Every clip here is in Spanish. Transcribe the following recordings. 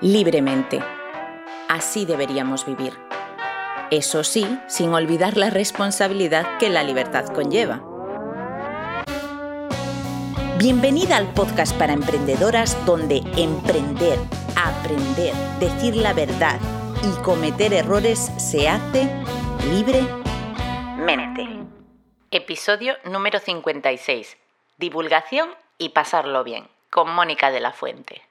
libremente. Así deberíamos vivir. Eso sí, sin olvidar la responsabilidad que la libertad conlleva. Bienvenida al podcast para emprendedoras donde emprender, aprender, decir la verdad y cometer errores se hace libremente. Episodio número 56. Divulgación y pasarlo bien, con Mónica de la Fuente.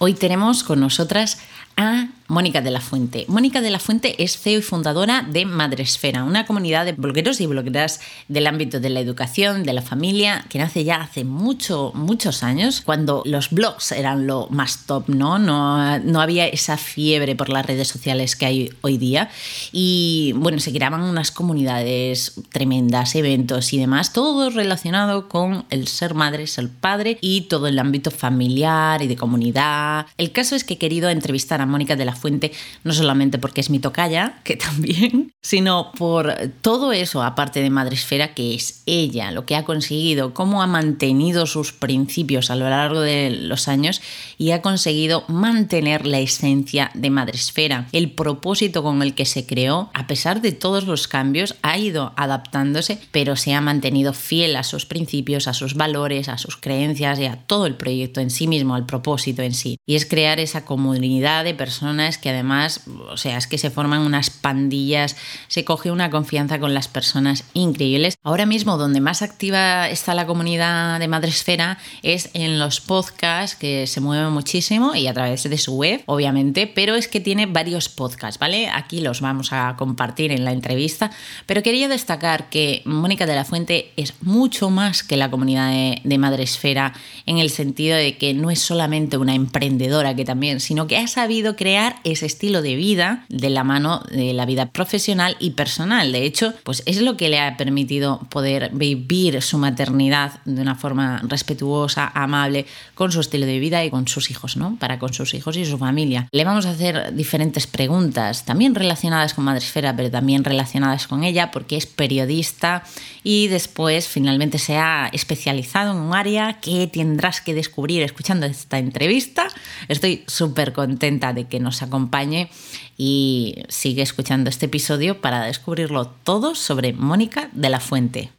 Hoy tenemos con nosotras a Mónica de la Fuente. Mónica de la Fuente es CEO y fundadora de Madresfera, una comunidad de blogueros y blogueras del ámbito de la educación, de la familia, que nace ya hace mucho, muchos años, cuando los blogs eran lo más top, ¿no? No, no había esa fiebre por las redes sociales que hay hoy día. Y bueno, se creaban unas comunidades tremendas, eventos y demás, todo relacionado con el ser madre, ser padre y todo el ámbito familiar y de comunidad. El caso es que he querido entrevistar a Mónica de la Fuente, no solamente porque es mi tocaya, que también, sino por todo eso, aparte de Madresfera, que es ella, lo que ha conseguido, cómo ha mantenido sus principios a lo largo de los años y ha conseguido mantener la esencia de Madresfera. El propósito con el que se creó, a pesar de todos los cambios, ha ido adaptándose, pero se ha mantenido fiel a sus principios, a sus valores, a sus creencias y a todo el proyecto en sí mismo, al propósito en sí. Y es crear esa comunidad de personas que además, o sea, es que se forman unas pandillas, se coge una confianza con las personas increíbles. Ahora mismo donde más activa está la comunidad de Madresfera es en los podcasts, que se mueven muchísimo y a través de su web, obviamente, pero es que tiene varios podcasts, ¿vale? Aquí los vamos a compartir en la entrevista, pero quería destacar que Mónica de la Fuente es mucho más que la comunidad de, de Madresfera en el sentido de que no es solamente una emprendedora que también, sino que ha sabido crear ese estilo de vida de la mano de la vida profesional y personal. De hecho, pues es lo que le ha permitido poder vivir su maternidad de una forma respetuosa, amable, con su estilo de vida y con sus hijos, ¿no? Para con sus hijos y su familia. Le vamos a hacer diferentes preguntas, también relacionadas con Madresfera, pero también relacionadas con ella, porque es periodista y después finalmente se ha especializado en un área que tendrás que descubrir escuchando esta entrevista. Estoy súper contenta de que nos acompañe y sigue escuchando este episodio para descubrirlo todo sobre Mónica de la Fuente.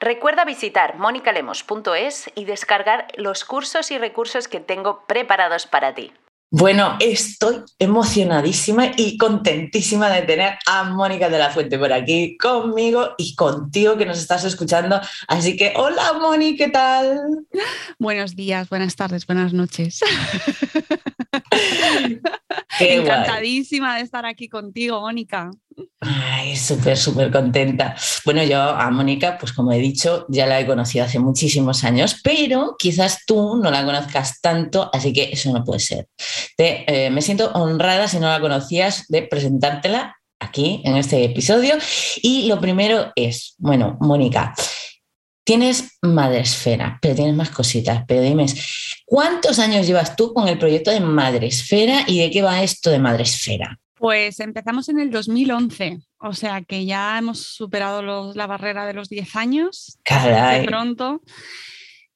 Recuerda visitar monicalemos.es y descargar los cursos y recursos que tengo preparados para ti. Bueno, estoy emocionadísima y contentísima de tener a Mónica de la Fuente por aquí conmigo y contigo que nos estás escuchando. Así que, hola Mónica, ¿qué tal? Buenos días, buenas tardes, buenas noches. Encantadísima de estar aquí contigo, Mónica. Ay, súper, súper contenta. Bueno, yo a Mónica, pues como he dicho, ya la he conocido hace muchísimos años, pero quizás tú no la conozcas tanto, así que eso no puede ser. Eh, me siento honrada, si no la conocías, de presentártela aquí en este episodio. Y lo primero es, bueno, Mónica, tienes Madresfera, pero tienes más cositas, pero dime, ¿cuántos años llevas tú con el proyecto de Madresfera y de qué va esto de Madresfera? Pues empezamos en el 2011, o sea que ya hemos superado la barrera de los 10 años. Caray. De pronto.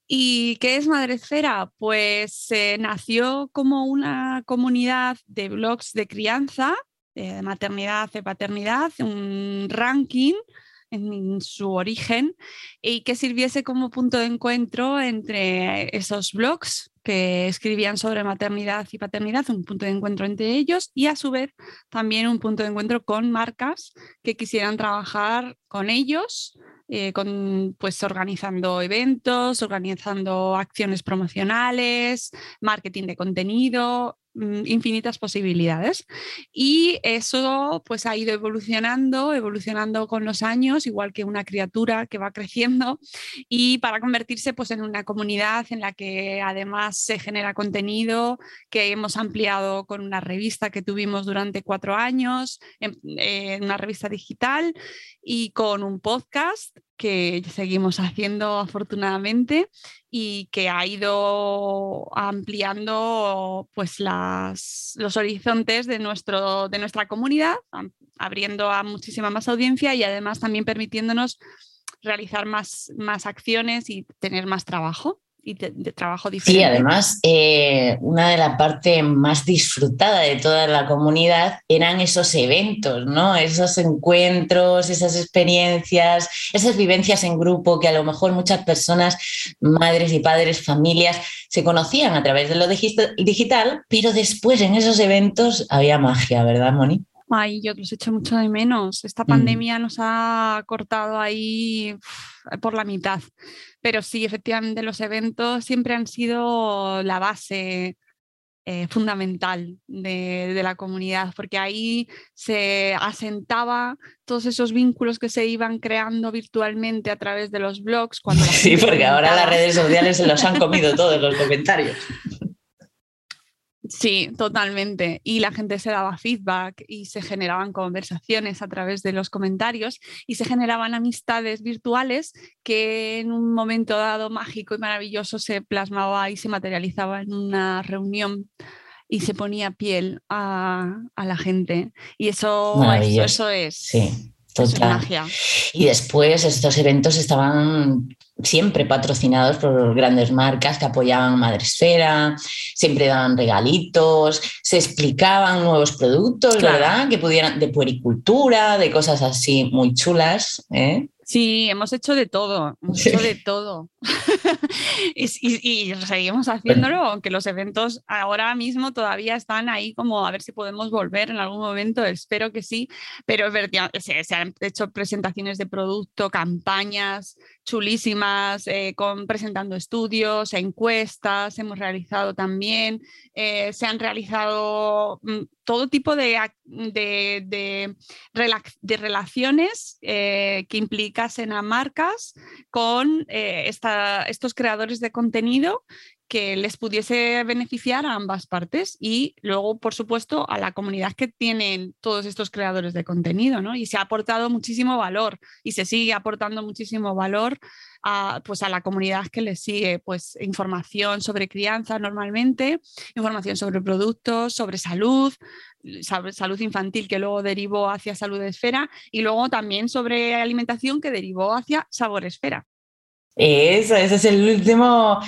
¿Y qué es Madresfera? Pues nació como una comunidad de blogs de crianza, de maternidad, de paternidad, un ranking en su origen y que sirviese como punto de encuentro entre esos blogs que escribían sobre maternidad y paternidad, un punto de encuentro entre ellos y a su vez también un punto de encuentro con marcas que quisieran trabajar con ellos eh, con, pues organizando eventos, organizando acciones promocionales, marketing de contenido, infinitas posibilidades. Y eso pues ha ido evolucionando, evolucionando con los años, igual que una criatura que va creciendo y para convertirse pues en una comunidad en la que además se genera contenido, que hemos ampliado con una revista que tuvimos durante cuatro años, en, en una revista digital y con un podcast que seguimos haciendo afortunadamente y que ha ido ampliando pues las, los horizontes de, nuestro, de nuestra comunidad, abriendo a muchísima más audiencia y además también permitiéndonos realizar más, más acciones y tener más trabajo y de, trabajo diferente. Sí, además, eh, una de las partes más disfrutada de toda la comunidad eran esos eventos, ¿no? Esos encuentros, esas experiencias, esas vivencias en grupo que a lo mejor muchas personas, madres y padres, familias, se conocían a través de lo digital, pero después en esos eventos había magia, ¿verdad, Moni? Ay, yo los echo mucho de menos. Esta mm. pandemia nos ha cortado ahí por la mitad. Pero sí, efectivamente, los eventos siempre han sido la base eh, fundamental de, la comunidad, porque ahí se asentaba todos esos vínculos que se iban creando virtualmente a través de los blogs. Cuando sí, porque ahora las redes sociales se los han comido todos los comentarios. Sí, totalmente. Y la gente se daba feedback y se generaban conversaciones a través de los comentarios y se generaban amistades virtuales que en un momento dado mágico y maravilloso se plasmaba y se materializaba en una reunión y se ponía piel a, la gente. Y eso, eso, es. Sí. Total. Y después estos eventos estaban siempre patrocinados por grandes marcas que apoyaban Madresfera, siempre daban regalitos, se explicaban nuevos productos, ¿verdad? Que pudieran, de puericultura, de cosas así muy chulas. ¿eh? Sí, hemos hecho de todo, hemos hecho de todo. y, seguimos haciéndolo, aunque los eventos ahora mismo todavía están ahí como a ver si podemos volver en algún momento, espero que sí, pero se han hecho presentaciones de producto, campañas chulísimas, eh, con, presentando estudios, encuestas, hemos realizado también, eh, se han realizado mm, todo tipo de, de, de, relaciones eh, que implicasen a marcas con esta, estos creadores de contenido que les pudiese beneficiar a ambas partes y luego, por supuesto, a la comunidad que tienen todos estos creadores de contenido, ¿no? Y se ha aportado muchísimo valor y se sigue aportando muchísimo valor a, pues a la comunidad que les sigue, pues información sobre crianza normalmente, información sobre productos, sobre salud, salud infantil que luego derivó hacia salud esfera y luego también sobre alimentación que derivó hacia sabor esfera. Eso, ese es el último.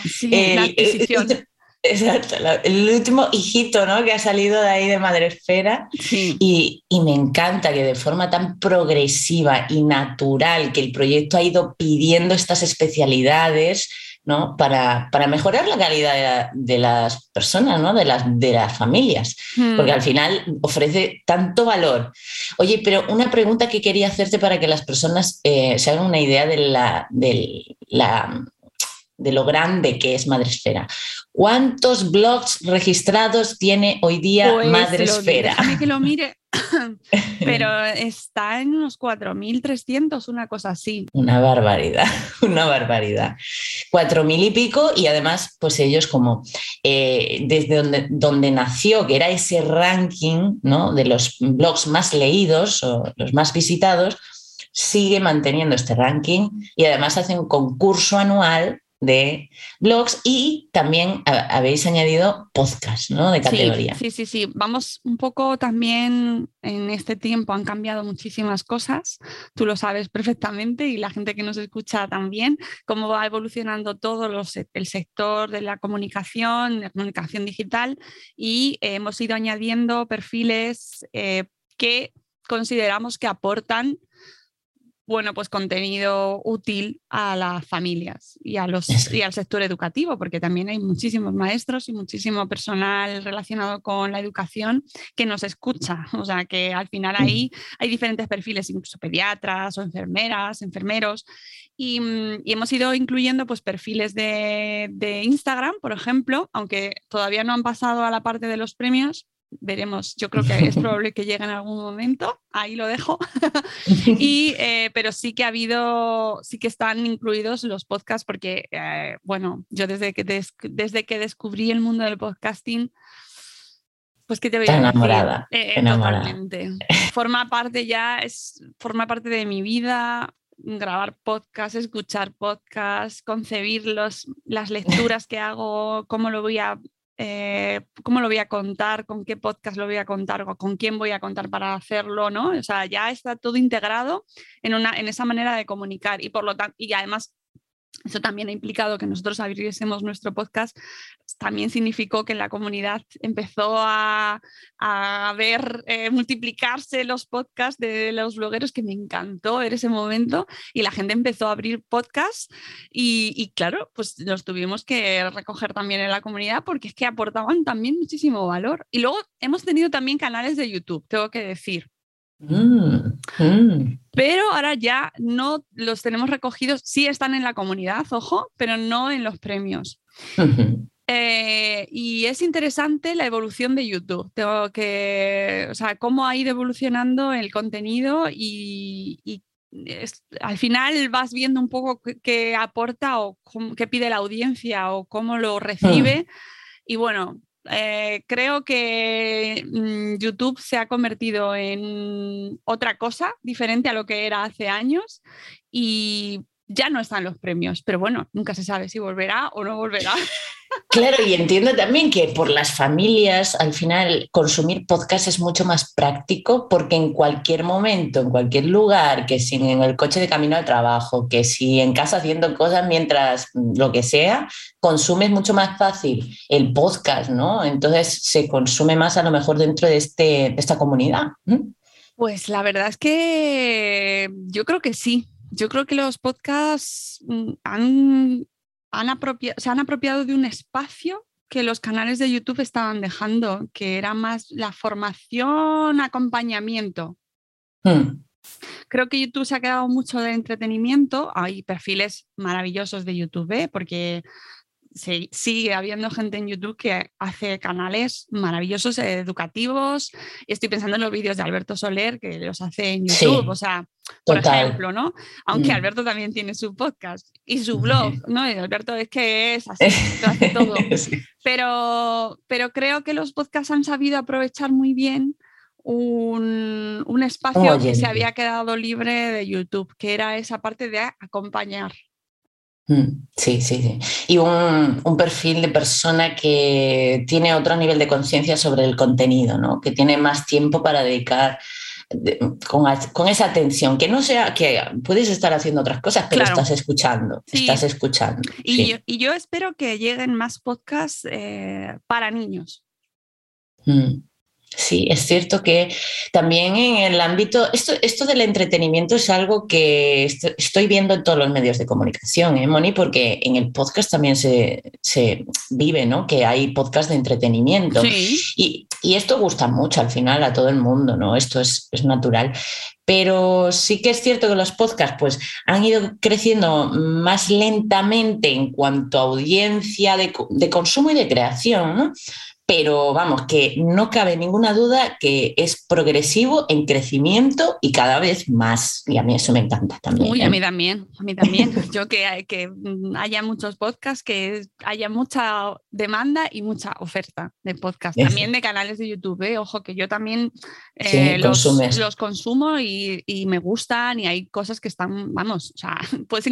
exacto, el último hijito ¿no? que ha salido de ahí de Madresfera y, y, me encanta que de forma tan progresiva y natural que el proyecto ha ido pidiendo estas especialidades para, mejorar la calidad de, las personas, ¿no? de, las, de las familias, porque al hmm. final ofrece tanto valor. Oye, pero una pregunta que quería hacerte para que las personas eh, se hagan una idea de, la, de, la, de lo grande que es Madresfera. ¿Cuántos blogs registrados tiene hoy día pues Madresfera? Déjame que lo mire. pero está en unos 4.300, una cosa así. Una barbaridad, una barbaridad. 4.000 y pico y además, pues ellos como eh, desde donde, donde nació, que era ese ranking ¿no? de los blogs más leídos o los más visitados, sigue manteniendo este ranking y además hace un concurso anual de blogs y también habéis añadido podcast, ¿no? De categoría. Sí, sí, sí, Vamos un poco también en este tiempo han cambiado muchísimas cosas. Tú lo sabes perfectamente y la gente que nos escucha también, cómo va evolucionando todo el sector de la comunicación, la comunicación digital y hemos ido añadiendo perfiles eh, que consideramos que aportan bueno, pues contenido útil a las familias y, a los, y al sector educativo, porque también hay muchísimos maestros y muchísimo personal relacionado con la educación que nos escucha. O sea, que al final ahí hay diferentes perfiles, incluso pediatras o enfermeras, enfermeros, y, mm, hemos ido incluyendo pues, perfiles de, de Instagram, por ejemplo, aunque todavía no han pasado a la parte de los premios, veremos, yo creo que es probable que llegue en algún momento, ahí lo dejo. y, eh, pero sí que ha habido, sí que están incluidos los podcasts porque, eh, bueno, yo desde que, desde que descubrí el mundo del podcasting, pues que te voy a enamorada, eh, enamorada. Forma parte ya, es, forma parte de mi vida, grabar podcast, escuchar podcast, concebir los, las lecturas que hago, cómo lo voy a eh, cómo lo voy a contar, con qué podcast lo voy a contar, con quién voy a contar para hacerlo, ¿no? O sea, ya está todo integrado en, una, en esa manera de comunicar y por lo tanto, y además eso también ha implicado que nosotros abriésemos nuestro podcast. También significó que en la comunidad empezó a, ver eh, multiplicarse los podcasts de los blogueros, que me encantó ver ese momento. Y la gente empezó a abrir podcasts. Y, y claro, pues los tuvimos que recoger también en la comunidad porque es que aportaban también muchísimo valor. Y luego hemos tenido también canales de YouTube, tengo que decir. Mm, mm. Pero ahora ya no los tenemos recogidos, sí están en la comunidad, ojo, pero no en los premios. Eh, y es interesante la evolución de YouTube. Tengo que, o sea, cómo ha ido evolucionando el contenido y, al final vas viendo un poco qué, aporta o qué pide la audiencia o cómo lo recibe. Mm. Y bueno, eh, creo que mm, YouTube se ha convertido en otra cosa diferente a lo que era hace años y ya no están los premios, pero bueno, nunca se sabe si volverá o no volverá. Claro, y entiendo también que por las familias, al final, consumir podcast es mucho más práctico porque en cualquier momento, en cualquier lugar, que si en el coche de camino al trabajo, que si en casa haciendo cosas mientras lo que sea, consumes mucho más fácil el podcast, ¿no? Entonces se consume más a lo mejor dentro de, este, de esta comunidad. Pues la verdad es que yo creo que sí. Yo creo que los podcasts mm, han se han apropiado de un espacio que los canales de YouTube estaban dejando, que era más la formación, acompañamiento. Hmm. Creo que YouTube se ha quedado mucho de entretenimiento. Hay perfiles maravillosos de YouTube, ¿eh? porque sigue habiendo gente en YouTube que hace canales maravillosos, educativos. Y estoy pensando en los vídeos de Alberto Soler que los hace en YouTube, o sea, por ejemplo, ¿no? Aunque mm. Alberto también tiene su podcast y su blog, ¿no? Y Alberto es que es así, hace todo. pero, pero creo que los podcasts han sabido aprovechar muy bien un, un espacio que se había quedado libre de YouTube, que era esa parte de acompañar. Mm, sí, sí, sí. Y un, perfil de persona que tiene otro nivel de conciencia sobre el contenido, ¿no? Que tiene más tiempo para dedicar con, esa atención, que no sea que puedes estar haciendo otras cosas, pero estás escuchando, estás escuchando. Y, yo, y, yo, espero que lleguen más podcasts eh, para niños. Mm. Sí, es cierto que también en el ámbito, esto, esto del entretenimiento es algo que estoy viendo en todos los medios de comunicación, ¿eh, Moni? Porque en el podcast también se, vive, ¿no? Que hay podcast de entretenimiento. Y, esto gusta mucho al final a todo el mundo, ¿no? Esto es, natural. Pero sí que es cierto que los podcasts pues, han ido creciendo más lentamente en cuanto a audiencia de, de consumo y de creación, ¿no? Pero vamos, que no cabe ninguna duda que es progresivo en crecimiento y cada vez más. Y a mí eso me encanta también. Uy, a ¿eh? mí también, a mí también. Yo que, que haya muchos podcasts, que haya mucha demanda y mucha oferta de podcast. También de canales de YouTube, ¿eh? ojo, que yo también eh, los, los, consumo y, y, me gustan y hay cosas que están, vamos, o sea, puedes,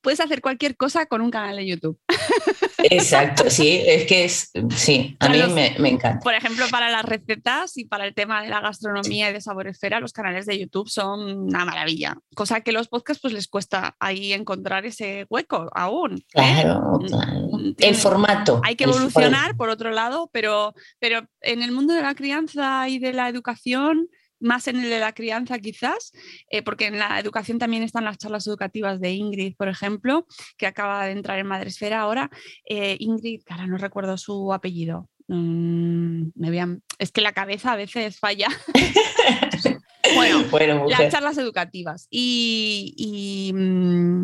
puedes hacer cualquier cosa con un canal de YouTube. Exacto, sí, es que es, sí, a mí me, encanta. Por ejemplo, para las recetas y para el tema de la gastronomía y de saboresfera, los canales de YouTube son una maravilla, cosa que los podcasts pues les cuesta ahí encontrar ese hueco aún. ¿eh? Claro, mm, el formato. Hay que evolucionar, por otro lado, pero, pero en el mundo de la crianza y de la educación más en el de la crianza quizás, eh, porque en la educación también están las charlas educativas de Ingrid, por ejemplo, que acaba de entrar en Madresfera ahora. Eh, Ingrid, ahora no recuerdo su apellido. Mm, me Es que la cabeza a veces falla. bueno, las charlas educativas. Y, mm,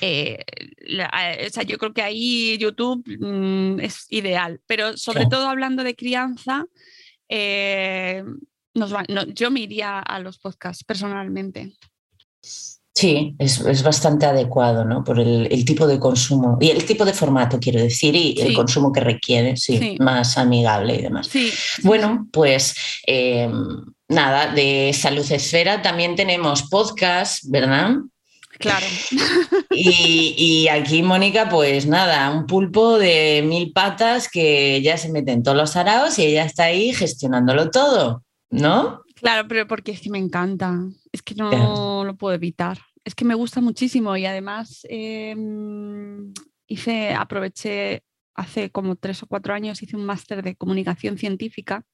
eh, yo creo que ahí YouTube mm, es ideal, pero sobre todo hablando de crianza, yo me iría a los podcasts personalmente. Sí, es, bastante adecuado, ¿no? Por el, tipo de consumo y el tipo de formato, quiero decir, y el consumo que requiere, sí, más amigable y demás. Bueno, pues em, nada, de Salud Esfera también tenemos podcast, ¿verdad? Claro. Y, y, aquí, Mónica, pues nada, un pulpo de mil patas que ya se mete en todos los araos y ella está ahí gestionándolo todo. ¿no? Claro, pero porque es que me encanta, es que no lo puedo evitar. es que me gusta muchísimo y además em, hice, aproveché hace como tres o cuatro años, hice un máster de comunicación científica,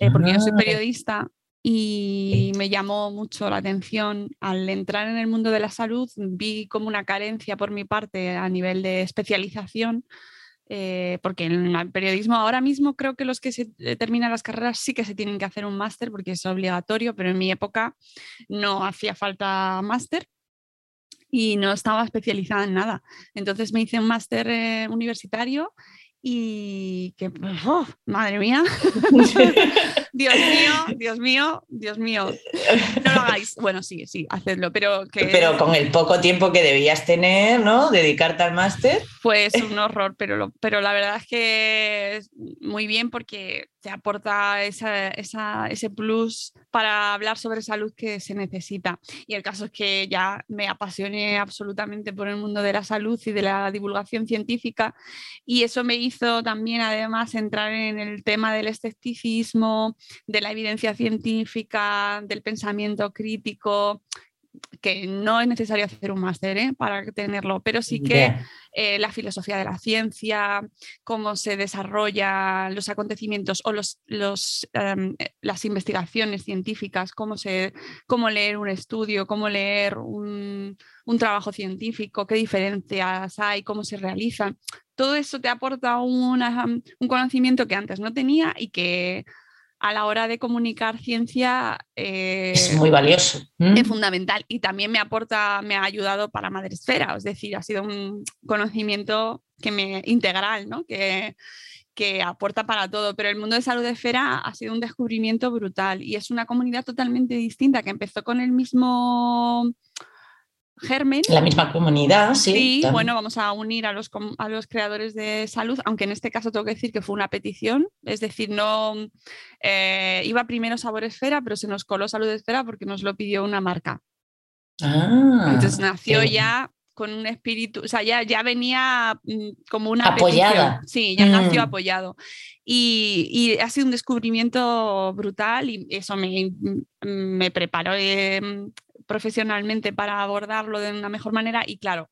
eh, porque yo soy ah. periodista y me llamó mucho la atención al entrar en el mundo de la salud, vi como una carencia por mi parte a nivel de especialización. Eh, porque en el periodismo ahora mismo creo que los que se eh, terminan las carreras sí que se tienen que hacer un máster porque es obligatorio, pero en mi época no hacía falta máster y no estaba especializada en nada. Entonces me hice un máster eh, universitario y que, ¡oh! madre mía, Dios mío, Dios mío, Dios mío, no lo hagáis. Bueno, sí, sí, hacedlo, pero que... Pero con el poco tiempo que debías tener, ¿no? Dedicarte al máster. Pues un horror, pero, pero la verdad es que muy bien porque te aporta ese plus para hablar sobre salud que se necesita. Y el caso es que ya me apasioné absolutamente por el mundo de la salud y de la divulgación científica y eso me hizo también además entrar en el tema del escepticismo, de la evidencia científica, del pensamiento crítico que no es necesario hacer un máster ¿eh? para tenerlo, pero sí que eh, la filosofía de la ciencia, cómo se desarrollan los acontecimientos o los, em, eh, las investigaciones científicas, cómo, se, cómo leer un estudio, cómo leer un, trabajo científico, qué diferencias hay, cómo se realizan. Todo eso te aporta un conocimiento que antes no tenía y que a la hora de comunicar ciencia es muy valioso. Es fundamental y también me aporta, me ha ayudado para Madresfera, es decir, ha sido un conocimiento que me integral, ¿no? que, que aporta para todo, pero el mundo de salud de esfera ha sido un descubrimiento brutal y es una comunidad totalmente distinta que empezó con el mismo germen. La misma comunidad, sí. Sí, bueno, vamos a unir a los, a los creadores de salud, aunque en este caso tengo que decir que fue una petición, es decir, no eh, iba primero Sabor Esfera, pero se nos coló Salud Esfera porque nos lo pidió una marca. Ah, Entonces nació ya con un espíritu, o sea, ya, ya venía mm, como una apoyada. Sí, ya nació mm. apoyado. Y, y, ha sido un descubrimiento brutal y eso me, me preparó eh, profesionalmente para abordarlo de una mejor manera y claro,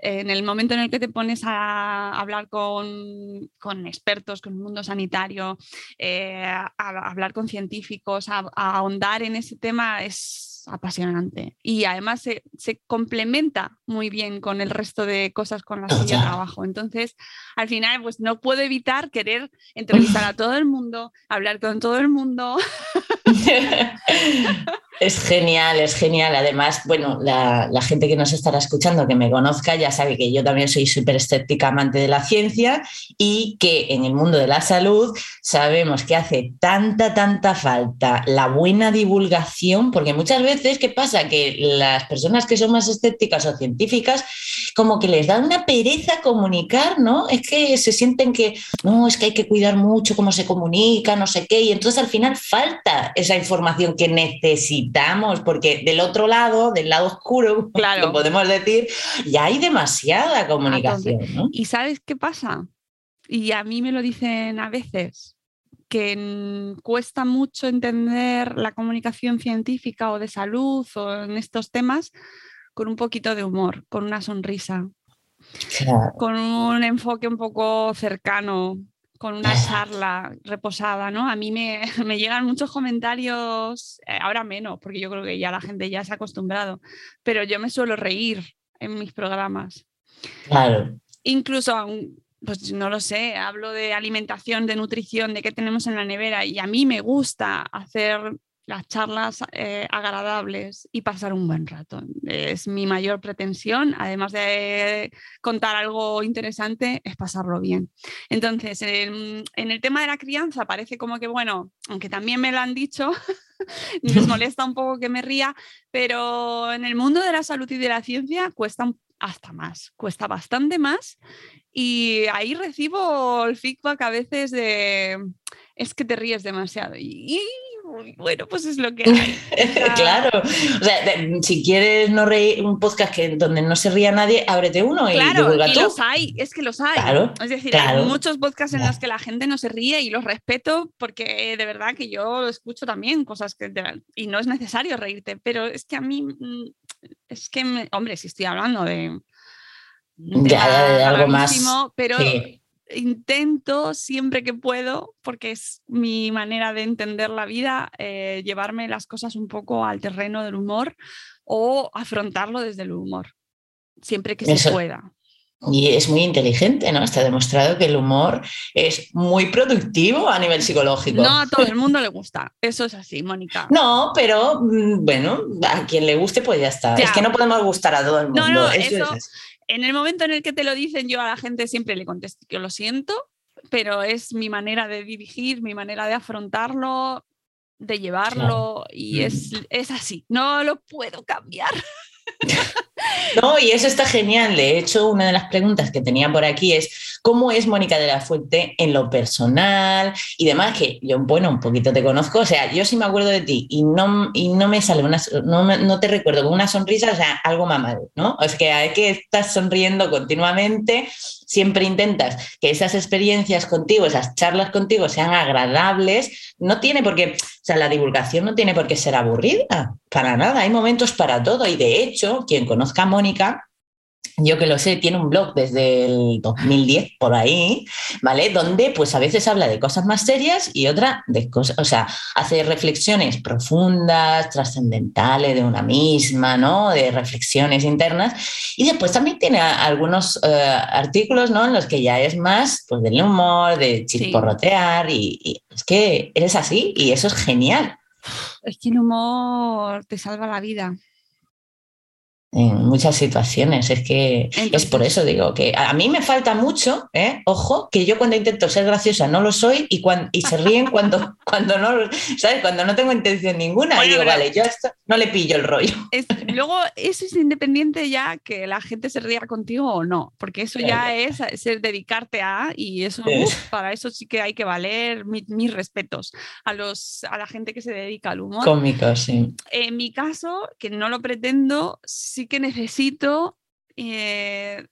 en el momento en el que te pones a hablar con, con expertos, con el mundo sanitario, eh, a, hablar con científicos, a, ahondar en ese tema es apasionante. Y además se, se, complementa muy bien con el resto de cosas con las que yo trabajo. Entonces, al final, pues no puedo evitar querer entrevistar a todo el mundo, hablar con todo el mundo. Es genial, es genial. Además, bueno, la, gente que nos estará escuchando, que me conozca, ya sabe que yo también soy súper escéptica amante de la ciencia y que en el mundo de la salud sabemos que hace tanta, tanta falta la buena divulgación, porque muchas veces, ¿qué pasa? Que las personas que son más escépticas o científicas, como que les da una pereza comunicar, ¿no? Es que se sienten que, no, es que hay que cuidar mucho cómo se comunica, no sé qué, y entonces al final falta esa información que necesita porque del otro lado, del lado oscuro, claro. podemos decir, ya hay demasiada comunicación. ¿Y sabes qué pasa? Y a mí me lo dicen a veces, que cuesta mucho entender la comunicación científica o de salud o en estos temas con un poquito de humor, con una sonrisa, con un enfoque un poco cercano, con una charla reposada, ¿no? A mí me, llegan muchos comentarios, eh, ahora menos, porque yo creo que ya la gente ya se ha acostumbrado, pero yo me suelo reír en mis programas. Claro. Incluso, pues no lo sé, hablo de alimentación, de nutrición, de qué tenemos en la nevera y a mí me gusta hacer las charlas eh, agradables y pasar un buen rato. Es mi mayor pretensión, además de contar algo interesante, es pasarlo bien. Entonces, en, el tema de la crianza parece como que, bueno, aunque también me lo han dicho, les molesta un poco que me ría, pero en el mundo de la salud y de la ciencia cuesta hasta más, cuesta bastante más. Y ahí recibo el feedback a veces de, es que te ríes demasiado. y bueno, pues es lo que hay. claro, o sea, si quieres no reír un podcast que, donde no se ría nadie, ábrete uno y claro, y los hay, es que los hay. es decir, hay muchos podcasts en los que la gente no se ríe y los respeto porque de verdad que yo escucho también cosas que y no es necesario reírte, pero es que a mí mm, es que, hombre, si estoy hablando de, de, algo más. Pero intento siempre que puedo, porque es mi manera de entender la vida, eh, llevarme las cosas un poco al terreno del humor o afrontarlo desde el humor, siempre que se pueda. Y es muy inteligente, ¿no? Está demostrado que el humor es muy productivo a nivel psicológico. No a todo el mundo le gusta, eso es así, Mónica. No, pero mm, bueno, a quien le guste, pues ya está. Es que no podemos gustar a todo el mundo. No, no, eso, en el momento en el que te lo dicen, yo a la gente siempre le contesto que lo siento, pero es mi manera de dirigir, mi manera de afrontarlo, de llevarlo, y es, es así, no lo puedo cambiar. No, y eso está genial. De hecho, una de las preguntas que tenía por aquí es cómo es Mónica de la Fuente en lo personal y demás, que yo, bueno, un poquito te conozco, o sea, yo sí me acuerdo de ti y no, y no me sale una, no, no te recuerdo con una sonrisa, o sea, algo mal, ¿no? O sea, que hay que estar sonriendo continuamente, siempre intentas que esas experiencias contigo, esas charlas contigo sean agradables, no tiene por qué, o sea, la divulgación no tiene por qué ser aburrida, para nada, hay momentos para todo y de hecho, quien conozca Mónica, yo que lo sé, tiene un blog desde el 2010 por ahí, ¿vale? Donde pues a veces habla de cosas más serias y otra de cosas, o sea, hace reflexiones profundas, trascendentales de una misma, ¿no? De reflexiones internas. Y después también tiene algunos eh, artículos, ¿no? En los que ya es más, pues del humor, de chisporrotear y, y es que eres así y eso es genial. Es que el humor te salva la vida en muchas situaciones. Es que es por eso digo que a mí me falta mucho, ¿eh? ojo, que yo cuando intento ser graciosa no lo soy y, cuando, y se ríen cuando, cuando no, ¿sabes? Cuando no tengo intención ninguna. y digo, vale, yo esto no le pillo el rollo. luego, eso es independiente ya que la gente se ría contigo o no, porque eso ya es, dedicarte a, y eso, para eso sí que hay que valer mis respetos a, los, a la gente que se dedica al humor. Cómicos, sí. En mi caso, que no lo pretendo, sí que necesito eh,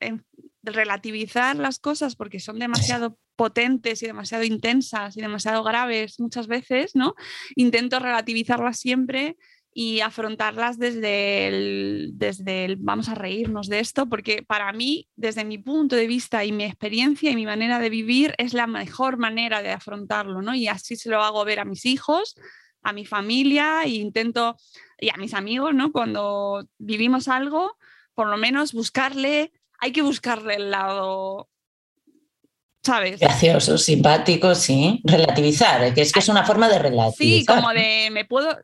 relativizar las cosas porque son demasiado potentes y demasiado intensas y demasiado graves muchas veces, ¿no? Intento relativizarlas siempre y afrontarlas desde el, desde vamos a reírnos de esto, porque para mí, desde mi punto de vista y mi experiencia y mi manera de vivir, es la mejor manera de afrontarlo, ¿no? Y así se lo hago ver a mis hijos, a mi familia e intento, y a mis amigos, ¿no? Cuando vivimos algo, por lo menos buscarle, hay que buscarle el lado ¿sabes? Gracioso, simpático, sí. Relativizar, que es que es una forma de relativizar. Sí, como de me puedo,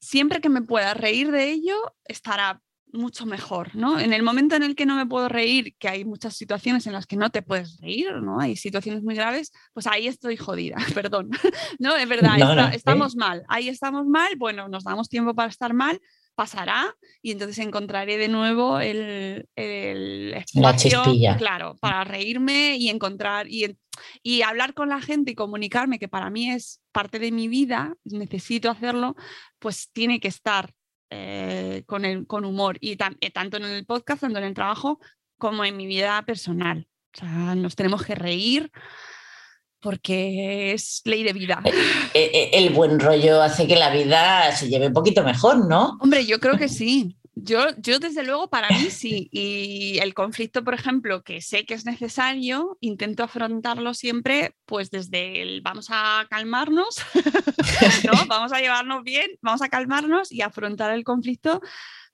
siempre que me pueda reír de ello, estará mucho mejor, ¿no? En el momento en el que no me puedo reír, que hay muchas situaciones en las que no te puedes reír, ¿no? Hay situaciones muy graves, pues ahí estoy jodida, perdón. no, es verdad, estamos mal, ahí estamos mal, bueno, nos damos tiempo para estar mal, pasará y entonces encontraré de nuevo el, el espacio, claro, para reírme y encontrar y, y hablar con la gente y comunicarme, que para mí es parte de mi vida, necesito hacerlo, pues tiene que estar eh, con, el, con humor y eh, tanto en el podcast, tanto en el trabajo, como en mi vida personal. O sea, nos tenemos que reír porque es ley de vida. Eh, el, buen rollo hace que la vida se lleve un poquito mejor, ¿no? Hombre, yo creo que sí. Yo, yo, desde luego, para mí sí. Y el conflicto, por ejemplo, que sé que es necesario, intento afrontarlo siempre, pues desde el vamos a calmarnos, ¿no? vamos a llevarnos bien, vamos a calmarnos y afrontar el conflicto,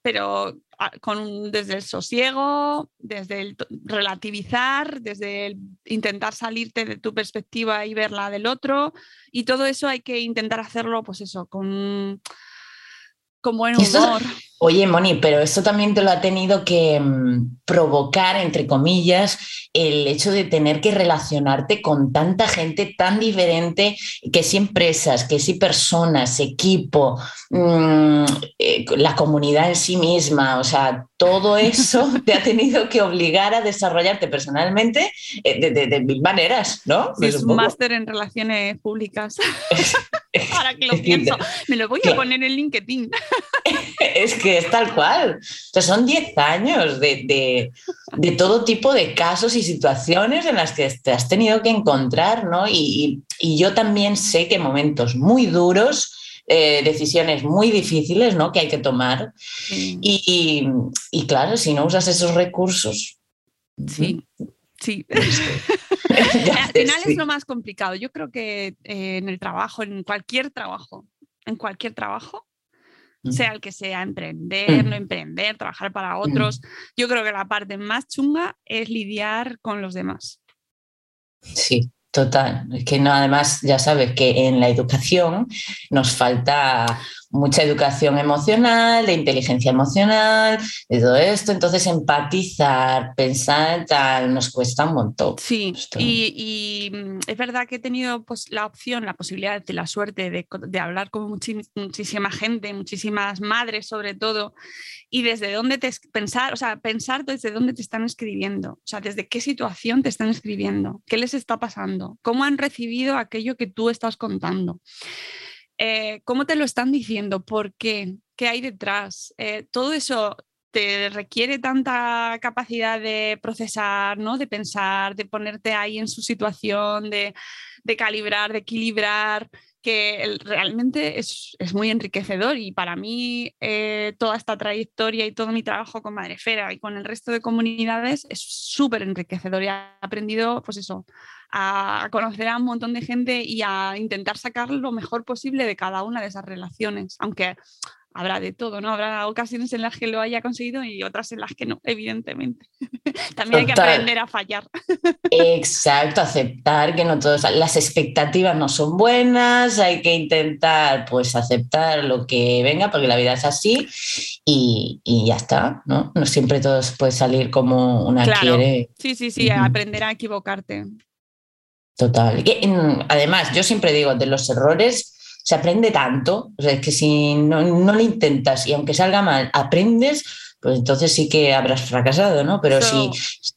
pero ah, con, desde el sosiego, desde el relativizar, desde el intentar salirte de tu perspectiva y ver la del otro. Y todo eso hay que intentar hacerlo, pues eso, con con buen humor. Oye, Moni, pero esto también te lo ha tenido que mm, provocar, entre comillas, el hecho de tener que relacionarte con tanta gente tan diferente, que si empresas, que si personas, equipo, mm, eh, la comunidad en sí misma, o sea, todo eso te ha tenido que obligar a desarrollarte personalmente eh, de, mil maneras, ¿no? es un máster en relaciones públicas. Ahora que lo pienso, me lo voy a poner en LinkedIn. es que es tal cual. O sea, son 10 años de, todo tipo de casos y situaciones en las que te has tenido que encontrar, ¿no? Y, y yo también sé que momentos muy duros eh, decisiones muy difíciles ¿no? que hay que tomar. Y, claro, si no usas esos recursos... Sí, sí. Al final es lo más complicado. Yo creo que eh, en el trabajo, en cualquier trabajo, en cualquier trabajo, sea el que sea, emprender, no emprender, trabajar para otros. Yo creo que la parte más chunga es lidiar con los demás. Sí, total. Es que no, además ya sabes que en la educación nos falta mucha educación emocional, de inteligencia emocional, de todo esto. Entonces, empatizar, pensar, tal, nos cuesta un montón. Sí, y, mm, es verdad que he tenido pues, la opción, la posibilidad de la suerte de, hablar con muchísima gente, muchísimas madres sobre todo, y desde dónde te pensar, o sea, pensar desde dónde te están escribiendo, o sea, desde qué situación te están escribiendo, qué les está pasando, cómo han recibido aquello que tú estás contando. Eh, ¿Cómo te lo están diciendo? ¿Por qué? ¿Qué hay detrás? Eh, todo eso te requiere tanta capacidad de procesar, ¿no? de pensar, de ponerte ahí en su situación, de, calibrar, de equilibrar, que realmente es, muy enriquecedor y para mí eh, toda esta trayectoria y todo mi trabajo con Madrefera y con el resto de comunidades es súper enriquecedor. Y he aprendido, pues eso, a conocer a un montón de gente y a intentar sacar lo mejor posible de cada una de esas relaciones, aunque habrá de todo, ¿no? Habrá ocasiones en las que lo haya conseguido y otras en las que no, evidentemente. También hay que aprender a fallar. Exacto, aceptar que no todas las expectativas no son buenas, hay que intentar pues aceptar lo que venga porque la vida es así y, ya está, ¿no? No siempre todo puede salir como una quiere. Sí, sí, sí, aprender a equivocarte. Total. además, yo siempre digo, de los errores se aprende tanto, o sea, es que si no, lo intentas y aunque salga mal, aprendes, pues entonces sí que habrás fracasado, ¿no? Pero si,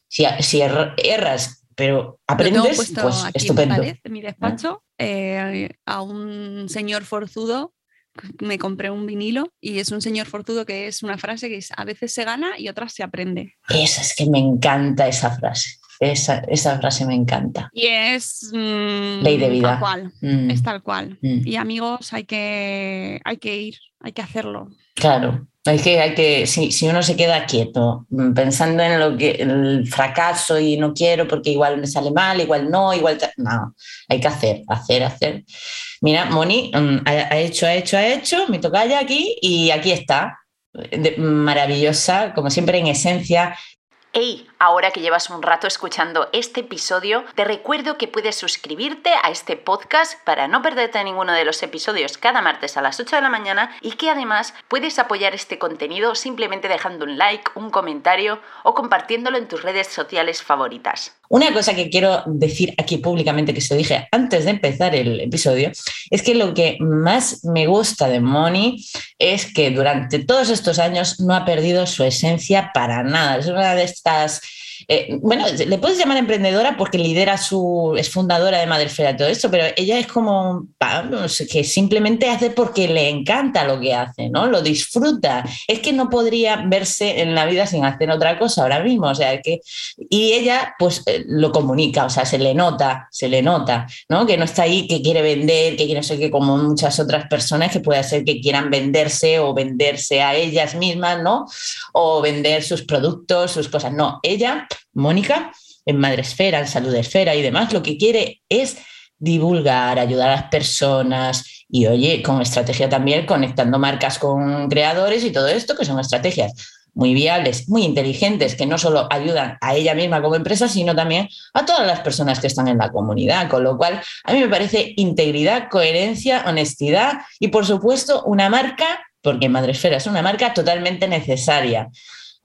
si, erras, pero aprendes, pues estupendo. En mi despacho, eh, a un señor forzudo me compré un vinilo y es un señor forzudo que es una frase que a veces se gana y otras se aprende. Esa es que me encanta esa frase. Esa, esa frase me encanta. Y es mm, ley de vida. Tal cual, mm. Es tal cual. Mm. Y amigos, hay que, hay que ir, hay que hacerlo. Claro, hay que, hay que si, si, uno se queda quieto, pensando en lo que el fracaso y no quiero porque igual me sale mal, igual no, igual no, hay que hacer, hacer, hacer. Mira, Moni ha, hecho, ha hecho, ha hecho, me toca ya aquí y aquí está. maravillosa, como siempre en esencia, Hey, ahora que llevas un rato escuchando este episodio, te recuerdo que puedes suscribirte a este podcast para no perderte ninguno de los episodios cada martes a las 8 de la mañana y que además puedes apoyar este contenido simplemente dejando un like, un comentario o compartiéndolo en tus redes sociales favoritas. Una cosa que quiero decir aquí públicamente, que se lo dije antes de empezar el episodio, es que lo que más me gusta de Moni es que durante todos estos años no ha perdido su esencia para nada. Es una de estas eh, bueno, le puedes llamar emprendedora porque lidera su, es fundadora de Madrefera y todo esto, pero ella es como que simplemente hace porque le encanta lo que hace, ¿no? Lo disfruta. Es que no podría verse en la vida sin hacer otra cosa ahora mismo, o sea, que, y ella pues eh, lo comunica, o sea, se le nota, se le nota, ¿no? Que no está ahí, que quiere vender, que quiere ser que como muchas otras personas que puede ser que quieran venderse o venderse a ellas mismas, ¿no? O vender sus productos, sus cosas. No, ella Mónica, en Madresfera, en Salud Esfera y demás, lo que quiere es divulgar, ayudar a las personas y, oye, con estrategia también, conectando marcas con creadores y todo esto, que son estrategias muy viables, muy inteligentes, que no solo ayudan a ella misma como empresa, sino también a todas las personas que están en la comunidad. Con lo cual, a mí me parece integridad, coherencia, honestidad y, por supuesto, una marca, porque Madresfera es una marca totalmente necesaria.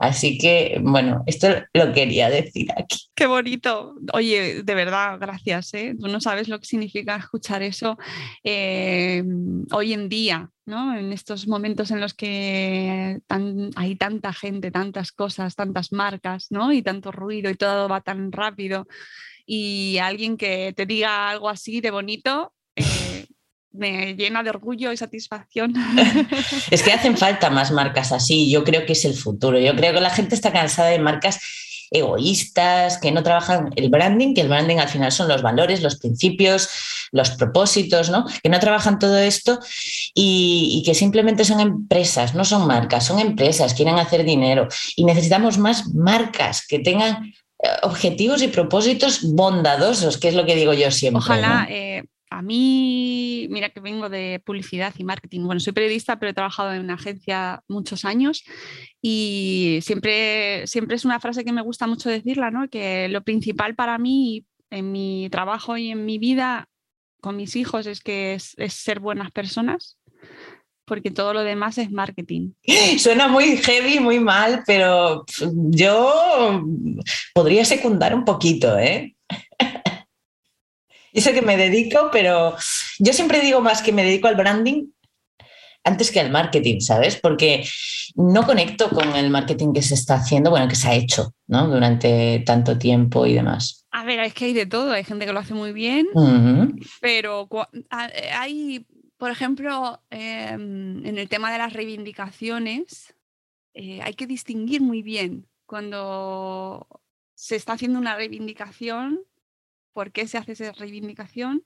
Así que, bueno, esto lo quería decir aquí. Qué bonito. Oye, de verdad, gracias. ¿eh? Tú no sabes lo que significa escuchar eso eh, hoy en día, ¿no? En estos momentos en los que hay tanta gente, tantas cosas, tantas marcas, ¿no? Y tanto ruido y todo va tan rápido. Y alguien que te diga algo así de bonito, me llena de orgullo y satisfacción. es que hacen falta más marcas así, yo creo que es el futuro, yo creo que la gente está cansada de marcas egoístas, que no trabajan el branding, que el branding al final son los valores, los principios, los propósitos, ¿no? Que no trabajan todo esto y, que simplemente son empresas, no son marcas, son empresas, quieren hacer dinero y necesitamos más marcas que tengan eh, objetivos y propósitos bondadosos, que es lo que digo yo siempre. Ojalá, eh, a mí, mira que vengo de publicidad y marketing. Bueno, soy periodista, pero he trabajado en una agencia muchos años y siempre, siempre es una frase que me gusta mucho decirla, ¿no? Que lo principal para mí en mi trabajo y en mi vida con mis hijos es que es, ser buenas personas, porque todo lo demás es marketing. Suena muy heavy, muy mal, pero yo podría secundar un poquito, ¿eh? Y sé que me dedico, pero yo siempre digo más que me dedico al branding antes que al marketing, ¿sabes? Porque no conecto con el marketing que se está haciendo, bueno, que se ha hecho, ¿no? Durante tanto tiempo y demás. A ver, es que hay de todo, hay gente que lo hace muy bien, pero hay, por ejemplo, em, en el tema de las reivindicaciones, eh, hay que distinguir muy bien cuando se está haciendo una reivindicación por qué se hace esa reivindicación,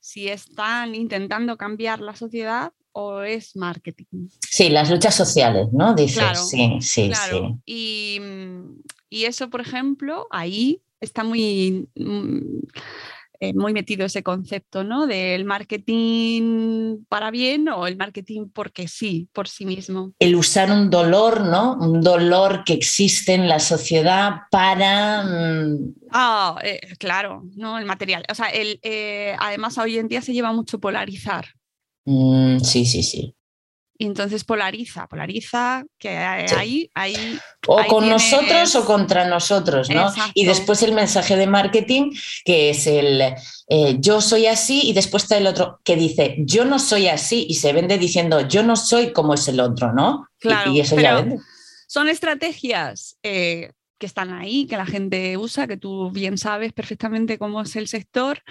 si están intentando cambiar la sociedad o es marketing. Sí, las luchas sociales, ¿no? Dices, sí, sí, sí. Y, y, eso, por ejemplo, ahí está muy, mm, eh, muy metido ese concepto, ¿no? Del marketing para bien o el marketing porque sí, por sí mismo. El usar un dolor, ¿no? Un dolor que existe en la sociedad para... Mm, ah, eh, claro, ¿no? El material. O sea, el, eh, además hoy en día se lleva mucho polarizar. Mm, sí, sí, sí. Y entonces polariza, polariza, que hay o con nosotros o contra nosotros, ¿no? Y después el mensaje de marketing, que es el eh, yo soy así, y después está el otro que dice yo no soy así, y se vende diciendo yo no soy como es el otro, ¿no? Claro, y, eso ya vende. Son estrategias eh, que están ahí, que la gente usa, que tú bien sabes perfectamente cómo es el sector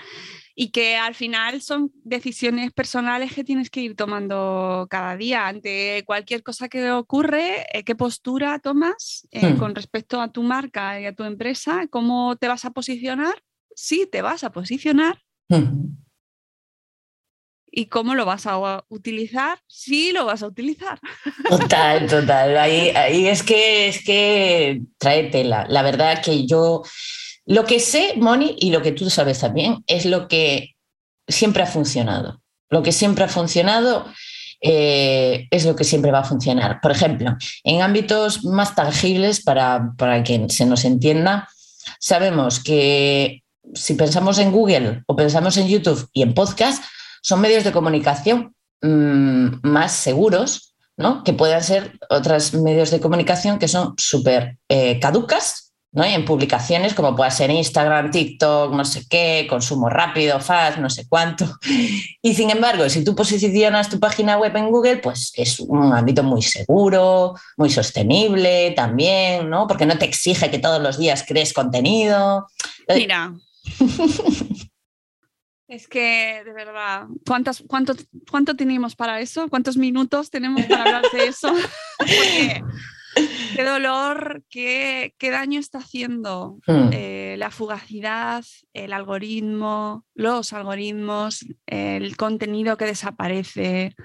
y que al final son decisiones personales que tienes que ir tomando cada día ante cualquier cosa que ocurre, eh, qué postura tomas eh, hmm. con respecto a tu marca y a tu empresa, cómo te vas a posicionar, sí te vas a posicionar. Hmm. ¿Y cómo lo vas a utilizar? Sí, lo vas a utilizar. Total, total. Ahí, ahí es que es que trae tela. La verdad que yo lo que sé, Moni, y lo que tú sabes también, es lo que siempre ha funcionado. Lo que siempre ha funcionado eh, es lo que siempre va a funcionar. Por ejemplo, en ámbitos más tangibles, para, para que se nos entienda, sabemos que si pensamos en Google o pensamos en YouTube y en podcast, son medios de comunicación mm, más seguros, ¿no? Que puedan ser otros medios de comunicación que son súper eh, caducas ¿no? Y en publicaciones como pueda ser Instagram, TikTok, no sé qué, consumo rápido, fast, no sé cuánto. Y sin embargo, si tú posicionas tu página web en Google, pues es un ámbito muy seguro, muy sostenible también, ¿no? Porque no te exige que todos los días crees contenido. Mira. Es que, de verdad, ¿cuántos, cuánto, ¿cuánto tenemos para eso? ¿Cuántos minutos tenemos para hablar de eso? Porque qué dolor, qué, qué, daño está haciendo hmm. eh, la fugacidad, el algoritmo, los algoritmos, el contenido que desaparece,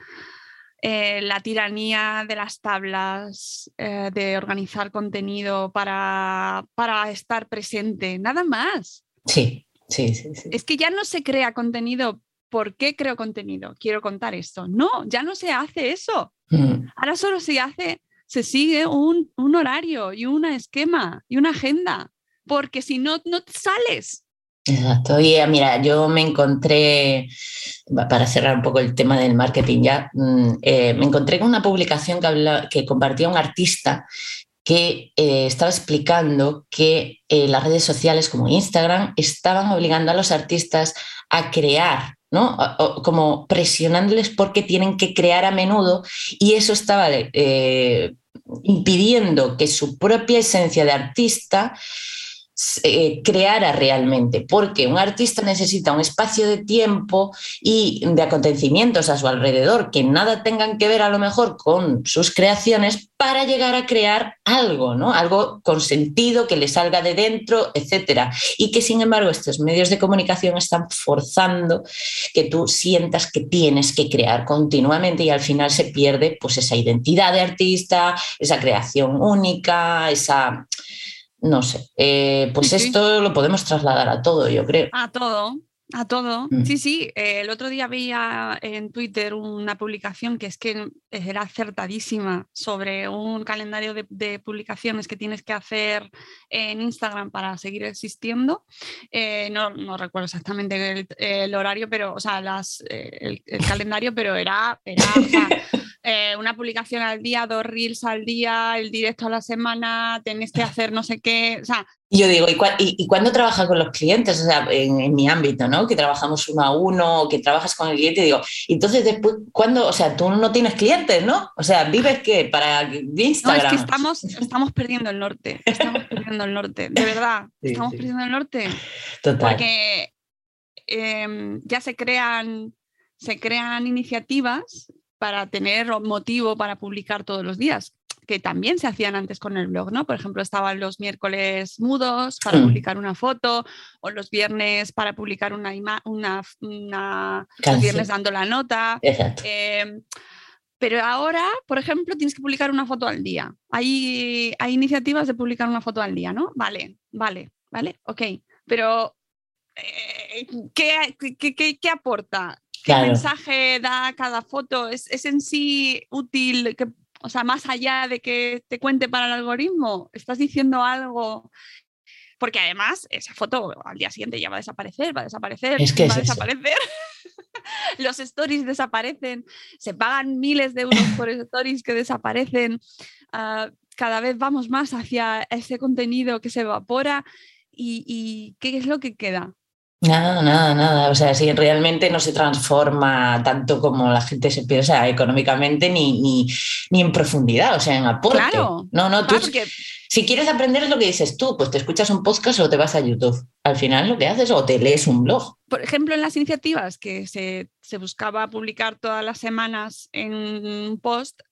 eh, la tiranía de las tablas, eh, de organizar contenido para, para estar presente, nada más. Sí, sí, sí, sí. Es que ya no se crea contenido. ¿Por qué creo contenido? Quiero contar esto. No, ya no se hace eso. Hmm. Ahora solo se hace se sigue un, horario y un esquema y una agenda, porque si no, no te sales. Exacto. Y eh, mira, yo me encontré, para cerrar un poco el tema del marketing ya, mm, eh, me encontré con una publicación que, que compartía un artista que eh, estaba explicando que las redes sociales como Instagram estaban obligando a los artistas a crear ¿no? como presionándoles porque tienen que crear a menudo y eso estaba impidiendo que su propia esencia de artista eh, creara realmente, porque un artista necesita un espacio de tiempo y de acontecimientos a su alrededor que nada tengan que ver a lo mejor con sus creaciones para llegar a crear algo, ¿no? Algo con sentido, que le salga de dentro, etcétera. Y que sin embargo estos medios de comunicación están forzando que tú sientas que tienes que crear continuamente y al final se pierde pues esa identidad de artista, esa creación única, esa no sé, eh, pues esto lo podemos trasladar a todo, yo creo. A todo, a todo. Mm. Sí, sí. Eh, el otro día veía en Twitter una publicación que es que era acertadísima sobre un calendario de, publicaciones que tienes que hacer en Instagram para seguir existiendo. Eh, no, recuerdo exactamente el, horario, pero, o sea, las, el, calendario, pero era, era Eh, una publicación al día, dos reels al día, el directo a la semana, tenés que hacer no sé qué. O sea, yo digo, ¿y, y, cuándo trabajas con los clientes? O sea, en, mi ámbito, ¿no? Que trabajamos uno a uno, que trabajas con el cliente, digo, entonces después, ¿cuándo? O sea, tú no tienes clientes, ¿no? O sea, ¿vives qué? Para Instagram. No, es que estamos, estamos perdiendo el norte, estamos perdiendo el norte, de verdad, estamos perdiendo el norte. Total. Porque em, ya se crean, se crean iniciativas para tener motivo para publicar todos los días, que también se hacían antes con el blog, ¿no? Por ejemplo, estaban los miércoles mudos para mm. publicar una foto, o los viernes para publicar una, una, una los viernes dando la nota. Em, pero ahora, por ejemplo, tienes que publicar una foto al día. Hay, hay iniciativas de publicar una foto al día, ¿no? Vale, vale, vale, ok. Pero, eh, ¿qué, qué, qué aporta? Qué mensaje da cada foto, ¿Es, ¿Es, en sí útil, que, o sea, más allá de que te cuente para el algoritmo, estás diciendo algo. Porque además esa foto al día siguiente ya va a desaparecer, va a desaparecer, va a desaparecer. Los stories desaparecen, se pagan miles de euros por stories que desaparecen. Ah, cada vez vamos más hacia ese contenido que se evapora y, y ¿qué es lo que queda? Nada, nada, nada. O sea, si realmente no se transforma tanto como la gente se piensa económicamente ni, ni, en profundidad, o sea, en aporte. Claro. No, no, tú, si quieres aprender es lo que dices tú, pues te escuchas un podcast o te vas a YouTube. Al final lo que haces o te lees un blog. Por ejemplo, en las iniciativas que se, se buscaba publicar todas las semanas en un post,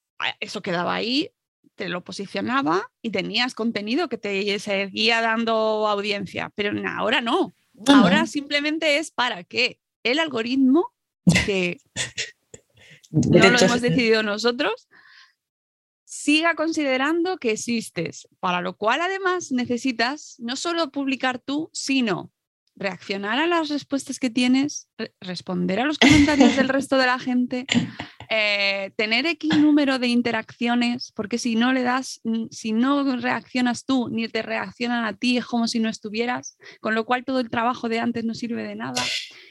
eso quedaba ahí, te lo posicionaba y tenías contenido que te seguía dando audiencia, pero ahora no. Ahora simplemente es para que el algoritmo, que no lo hemos decidido nosotros, siga considerando que existes, para lo cual además necesitas no solo publicar tú, sino reaccionar a las respuestas que tienes, responder a los comentarios del resto de la gente, eh, tener X número de interacciones, porque si no le das, si no reaccionas tú, ni te reaccionan a ti, es como si no estuvieras, con lo cual todo el trabajo de antes no sirve de nada.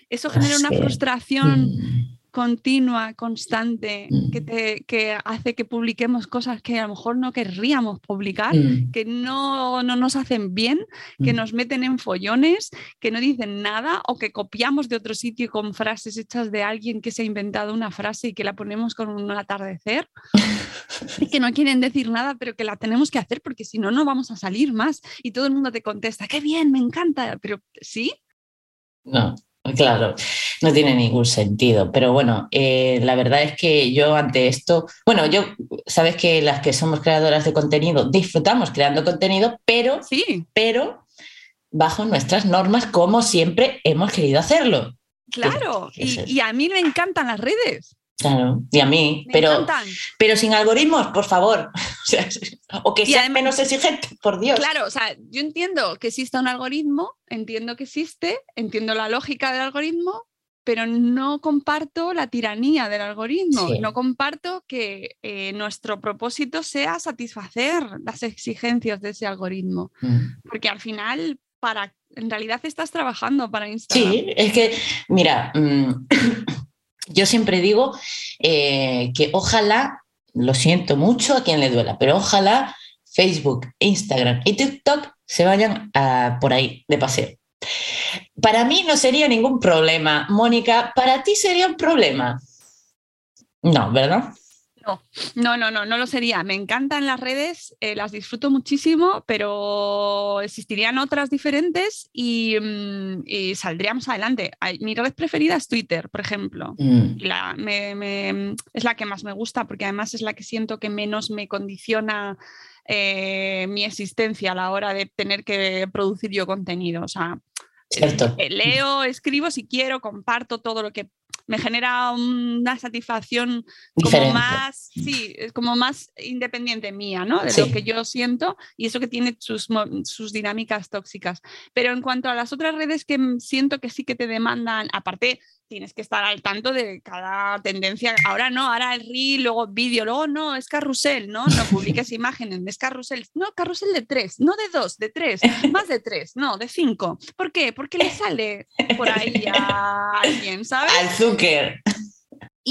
Eso genera una frustración mm continua, constante, mm. que, te, que hace que publiquemos cosas que a lo mejor no querríamos publicar, mm. que no, no, nos hacen bien, que mm. nos meten en follones, que no dicen nada o que copiamos de otro sitio con frases hechas de alguien que se ha inventado una frase y que la ponemos con un atardecer y que no quieren decir nada, pero que la tenemos que hacer porque si no, no vamos a salir más. Y todo el mundo te contesta, qué bien, me encanta, pero sí. No, Claro, no tiene ningún sentido. Pero bueno, eh, la verdad es que yo ante esto, bueno, yo, sabes que las que somos creadoras de contenido disfrutamos creando contenido, pero, sí. pero bajo nuestras normas, como siempre hemos querido hacerlo. Claro, y, a mí me encantan las redes. Claro, y a mí, pero, pero sin algoritmos, por favor. O, que sea menos exigente, por Dios. Claro, o sea, yo entiendo que exista un algoritmo, entiendo que existe, entiendo la lógica del algoritmo, pero no comparto la tiranía del algoritmo, no comparto que eh, nuestro propósito sea satisfacer las exigencias de ese algoritmo, mm. porque al final, para, en realidad estás trabajando para Instagram. Sí, es que, mira, mm, yo siempre digo eh, que ojalá, lo siento mucho a quien le duela, pero ojalá Facebook, Instagram y TikTok se vayan por ahí de paseo. Para mí no sería ningún problema. Mónica, ¿para ti sería un problema? No, ¿verdad? No, no, no, no, lo sería. Me encantan las redes, eh, las disfruto muchísimo, pero existirían otras diferentes y, mm, saldríamos adelante. Mi red preferida es Twitter, por ejemplo. Mm. es la que más me gusta porque además es la que siento que menos me condiciona eh, mi existencia a la hora de tener que producir yo contenido. O sea, eh, leo, escribo si quiero, comparto todo lo que me genera una satisfacción como más, sí, como más independiente mía, ¿no? De lo que yo siento y eso que tiene sus, sus dinámicas tóxicas. Pero en cuanto a las otras redes que siento que sí que te demandan, aparte tienes que estar al tanto de cada tendencia. Ahora no, ahora el reel, luego vídeo, luego no, es carrusel, ¿no? No publiques imágenes, es carrusel. No, carrusel de tres, no de dos, de tres, más de tres, no, de cinco. ¿Por qué? Porque le sale por ahí a alguien, ¿sabes? Al Zucker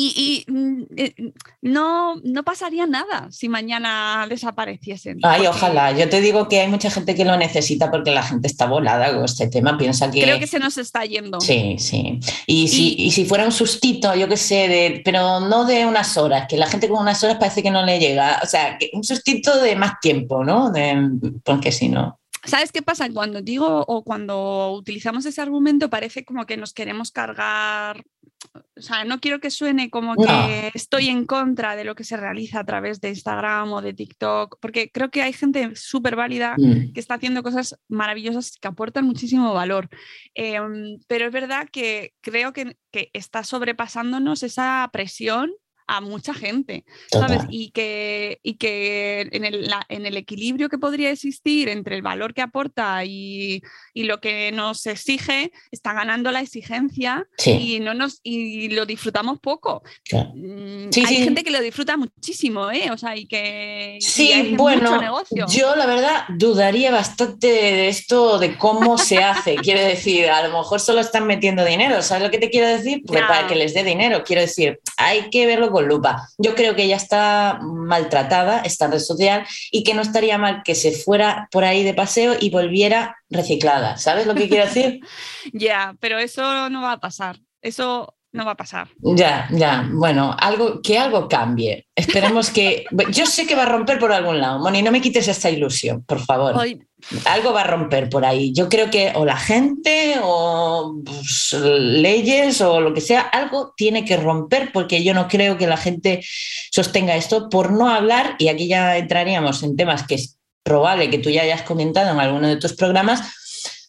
y, mm, eh, no, no pasaría nada si mañana desapareciesen. Ay, ojalá. Yo te digo que hay mucha gente que lo necesita porque la gente está volada con este tema. Piensa que. Creo que se nos está yendo. Sí, sí. Y, si, si fuera un sustito, yo qué sé, de, pero no de unas horas, que la gente con unas horas parece que no le llega. O sea, un sustito de más tiempo, ¿no? porque si no. ¿Sabes qué pasa? Cuando digo o cuando utilizamos ese argumento parece como que nos queremos cargar o sea, no quiero que suene como que estoy en contra de lo que se realiza a través de Instagram o de TikTok, porque creo que hay gente súper válida mm. que está haciendo cosas maravillosas que aportan muchísimo valor. Em, pero es verdad que creo que, que está sobrepasándonos esa presión a mucha gente, ¿sabes? Y que, y que en, el, en, el, equilibrio que podría existir entre el valor que aporta y, y lo que nos exige, está ganando la exigencia y, no nos, y lo disfrutamos poco. Mm, hay gente que lo disfruta muchísimo, ¿eh? O sea, y que... Sí, bueno, yo la verdad dudaría bastante de esto, de cómo se hace. quiero decir, a lo mejor solo están metiendo dinero, ¿sabes lo que te quiero decir? Pues para que les dé dinero, quiero decir, hay que verlo lupa. Yo creo que ella está maltratada, esta red social, y que no estaría mal que se fuera por ahí de paseo y volviera reciclada. ¿Sabes lo que quiero decir? ya, pero eso no va a pasar. Eso no va a pasar. Ya, ya, bueno, algo, que algo cambie. Esperemos que. Yo sé que va a romper por algún lado, Moni, no me quites esta ilusión, por favor. Algo va a romper por ahí. Yo creo que o la gente o pues, leyes o lo que sea, algo tiene que romper porque yo no creo que la gente sostenga esto por no hablar, y aquí ya entraríamos en temas que es probable que tú ya hayas comentado en alguno de tus programas,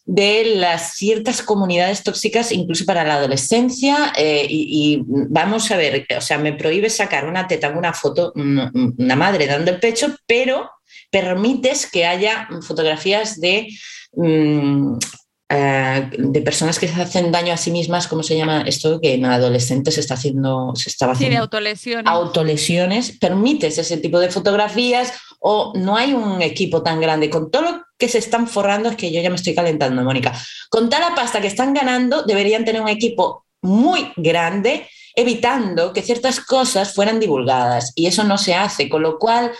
de las ciertas comunidades tóxicas, incluso para la adolescencia. Eh, y, vamos a ver, o sea, me prohíbe sacar una teta, una foto, una madre dando el pecho, pero permites que haya fotografías de mm, eh, de personas que se hacen daño a sí mismas, ¿cómo se llama esto? Que en adolescentes se está haciendo, se estaba haciendo. Sí, autolesiones. Autolesiones. Permites ese tipo de fotografías o no hay un equipo tan grande. Con todo lo que se están forrando, es que yo ya me estoy calentando, Mónica. Con toda la pasta que están ganando, deberían tener un equipo muy grande evitando que ciertas cosas fueran divulgadas y eso no se hace, con lo cual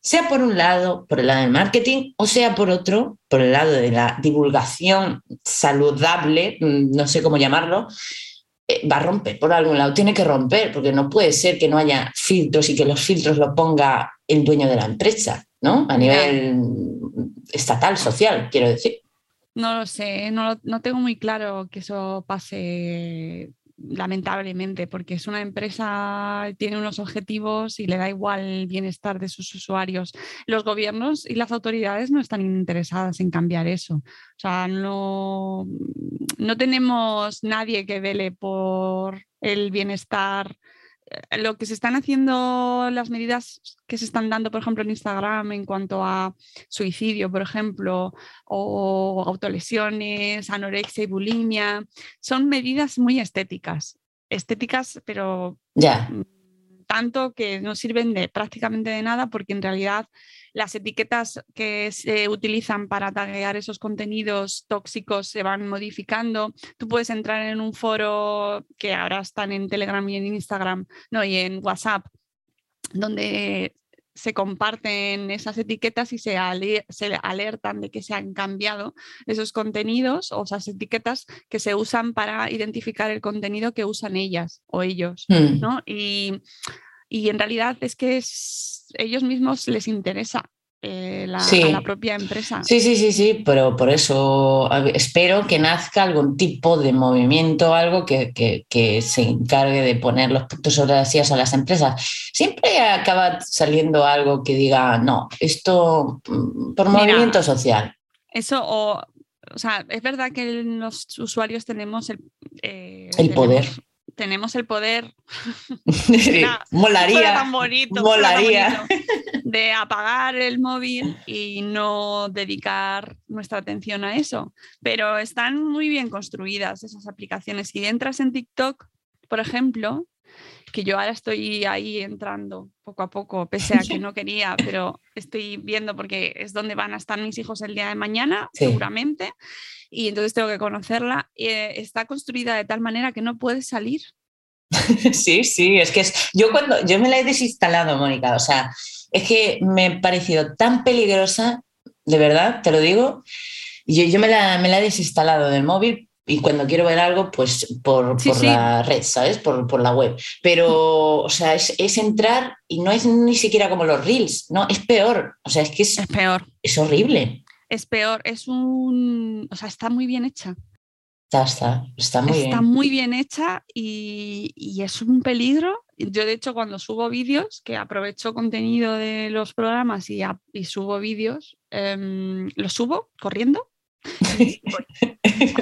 sea por un lado, por el lado del marketing, o sea por otro, por el lado de la divulgación saludable, mm, no sé cómo llamarlo, va a romper por algún lado, tiene que romper, porque no puede ser que no haya filtros y que los filtros lo ponga el dueño de la empresa, ¿no? A nivel estatal, social, quiero decir. No lo sé, no, no tengo muy claro que eso pase lamentablemente, porque es una empresa, tiene unos objetivos y le da igual el bienestar de sus usuarios. Los gobiernos y las autoridades no están interesadas en cambiar eso. O sea, no, no tenemos nadie que vele por el bienestar lo que se están haciendo, las medidas que se están dando, por ejemplo, en Instagram en cuanto a suicidio, por ejemplo, o autolesiones, anorexia y bulimia, son medidas muy estéticas. Estéticas, pero ya tanto que no sirven de prácticamente de nada porque en realidad las etiquetas que se utilizan para taguear esos contenidos tóxicos se van modificando. Tú puedes entrar en un foro que ahora están en Telegram y en Instagram, no, y en WhatsApp, donde se comparten esas etiquetas y se, se, alertan de que se han cambiado esos contenidos o esas etiquetas que se usan para identificar el contenido que usan ellas o ellos. Hmm. ¿no? Y Y en realidad es que es, ellos mismos les interesa eh, la, a la propia empresa. Sí, sí, sí, sí, pero por eso espero que nazca algún tipo de movimiento, algo que, que, se encargue de poner los puntos sobre las sillas a las empresas. Siempre acaba saliendo algo que diga, no, esto mm, por movimiento social. Eso o o sea, es verdad que los usuarios tenemos el, eh, el poder tenemos el poder. molaría. Tan bonito, molaría. de apagar el móvil y no dedicar nuestra atención a eso. Pero están muy bien construidas esas aplicaciones. Si entras en TikTok, por ejemplo, que yo ahora estoy ahí entrando poco a poco, pese a que no quería, pero estoy viendo porque es donde van a estar mis hijos el día de mañana, seguramente y entonces tengo que conocerla. Eh, está construida de tal manera que no puedes salir. Sí, sí, es que es, yo cuando yo me la he desinstalado, Mónica, o sea, es que me ha parecido tan peligrosa, de verdad, te lo digo. Yo, yo me, la, me la he desinstalado del móvil y cuando quiero ver algo, pues por, por la red, ¿sabes? Por, por, la web. Pero, o sea, es, es, entrar y no es ni siquiera como los reels, no, es peor. O sea, es que es, es peor. Es horrible es peor, es un, o sea, está muy bien hecha. Está, está, está muy está muy bien hecha y, es un peligro. Yo, de hecho, cuando subo vídeos, que aprovecho contenido de los programas y, y subo vídeos, eh, los subo corriendo.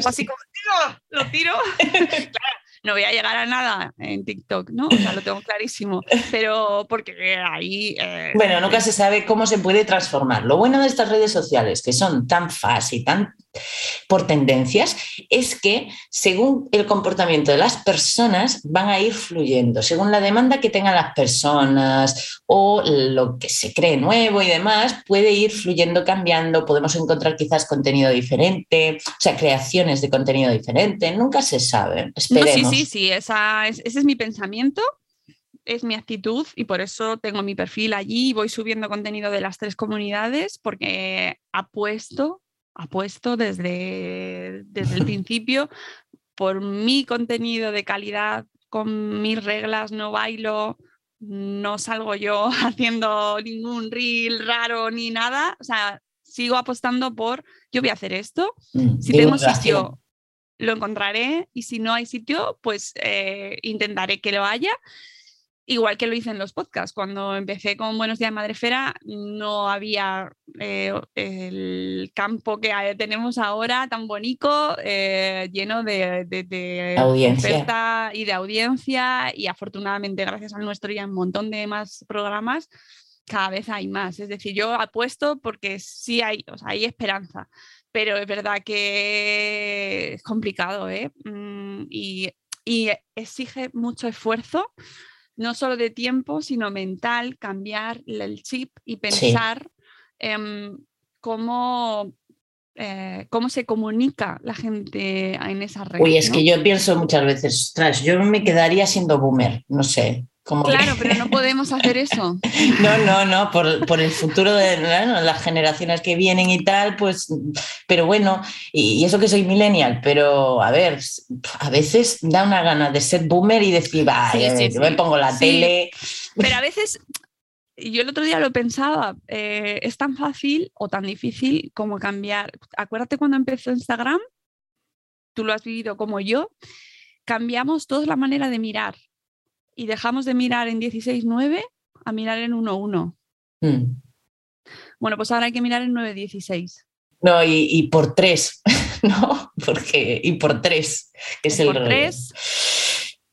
Así como, lo tiro. claro, no voy a llegar a nada en TikTok, ¿no? O sea, lo tengo clarísimo, pero porque ahí... Eh, bueno, nunca se sabe cómo se puede transformar. Lo bueno de estas redes sociales, que son tan fáciles y tan por tendencias, es que según el comportamiento de las personas van a ir fluyendo, según la demanda que tengan las personas o lo que se cree nuevo y demás, puede ir fluyendo, cambiando, podemos encontrar quizás contenido diferente, o sea, creaciones de contenido diferente, nunca se sabe. Esperemos. sí, sí, sí, esa ese es mi pensamiento es mi actitud y por eso tengo mi perfil allí y voy subiendo contenido de las tres comunidades porque apuesto apuesto desde, desde el principio por mi contenido de calidad, con mis reglas, no bailo, no salgo yo haciendo ningún reel raro ni nada. O sea, sigo apostando por, yo voy a hacer esto. Mm, si tengo sitio, lo encontraré y si no hay sitio, pues eh, intentaré que lo haya igual que lo hice en los podcasts. Cuando empecé con Buenos Días Madrefera, no había eh, el campo que tenemos ahora tan bonito, eh, lleno de, de, oferta y de audiencia. Y afortunadamente, gracias al nuestro y a un montón de más programas, cada vez hay más. Es decir, yo apuesto porque sí hay, hay esperanza. Pero es verdad que es complicado ¿eh? Mm, y, y exige mucho esfuerzo no solo de tiempo, sino mental, cambiar el chip y pensar cómo, eh, cómo se comunica la gente en esa red. Uy, es que yo pienso muchas veces, ostras, yo me quedaría siendo boomer, no sé claro, pero no podemos hacer eso. no, no, no, por, el futuro de las generaciones que vienen y tal, pues, pero bueno, y, eso que soy millennial, pero a ver, a veces da una gana de ser boomer y decir, va, yo me pongo la tele. Pero a veces, yo el otro día lo pensaba, eh, es tan fácil o tan difícil como cambiar. Acuérdate cuando empezó Instagram, tú lo has vivido como yo, cambiamos toda la manera de mirar y dejamos de mirar en 16.9 a mirar en 1.1. Mm. Bueno, pues ahora hay que mirar en 9.16. No, y, por 3, ¿no? Porque, y por 3 es el Por 3,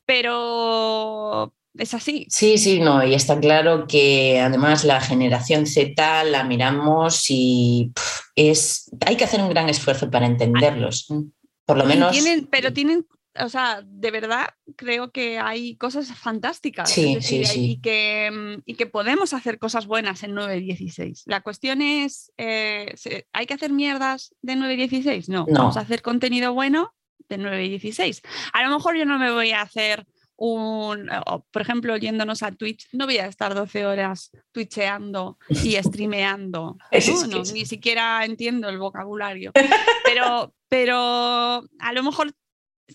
pero es así. Sí, sí, no, y está claro que además la generación Z la miramos y es, hay que hacer un gran esfuerzo para entenderlos. Por lo menos. pero tienen o sea, de verdad creo que hay cosas fantásticas sí, sí, sí. Y, que, mm, y, que, podemos hacer cosas buenas en 9.16. La cuestión es, eh, ¿hay que hacer mierdas de 9.16? No, no, vamos a hacer contenido bueno de 9.16. A lo mejor yo no me voy a hacer un, por ejemplo, yéndonos a Twitch, no voy a estar 12 horas twitcheando y streameando. ¿no? ni siquiera entiendo el vocabulario. Pero, pero a lo mejor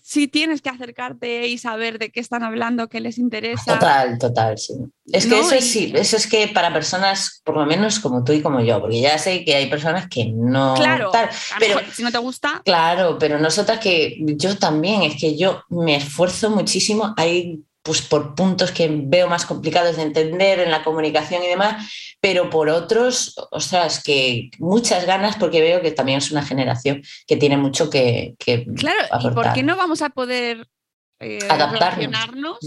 sí tienes que acercarte y saber de qué están hablando, qué les interesa. Total, total, sí. Es que eso sí, eso es que para personas, por lo menos como tú y como yo, porque ya sé que hay personas que no. Claro, pero si no te gusta. Claro, pero nosotras que yo también, es que yo me esfuerzo muchísimo. Hay pues por puntos que veo más complicados de entender en la comunicación y demás, pero por otros, ostras, que muchas ganas porque veo que también es una generación que tiene mucho que... que claro, ¿y por qué no vamos a poder eh, relacionarnos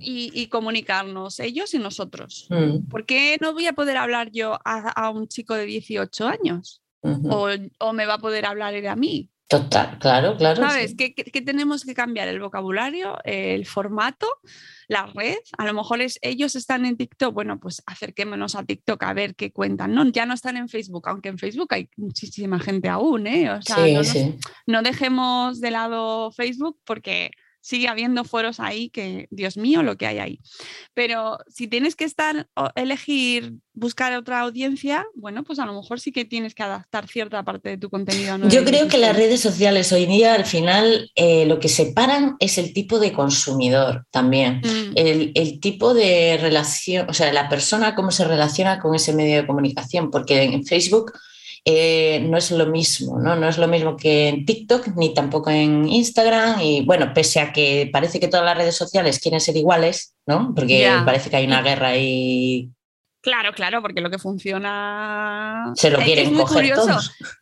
y, comunicarnos ellos y nosotros? Mm. ¿Por qué no voy a poder hablar yo a, un chico de 18 años? o, o, me va a poder hablar él a mí. Total, claro, claro. ¿Sabes? ¿Qué, tenemos que cambiar? El vocabulario, el formato, la red. A lo mejor es, ellos están en TikTok, bueno, pues acerquémonos a TikTok a ver qué cuentan. No, ya no están en Facebook, aunque en Facebook hay muchísima gente aún, ¿eh? O sea, no dejemos de lado Facebook porque sigue habiendo foros ahí que, Dios mío, lo que hay ahí. Pero si tienes que estar, elegir, buscar otra audiencia, bueno, pues a lo mejor sí que tienes que adaptar cierta parte de tu contenido. Yo creo que las redes sociales hoy día al final eh, lo que separan es el tipo de consumidor también, mm. el, el, tipo de relación, o sea, la persona cómo se relaciona con ese medio de comunicación, porque en Facebook eh, no es lo mismo, ¿no? No es lo mismo que en TikTok ni tampoco en Instagram. Y bueno, pese a que parece que todas las redes sociales quieren ser iguales, ¿no? Porque parece que hay una guerra ahí Claro, claro, porque lo que funciona. Se lo quieren es muy curioso,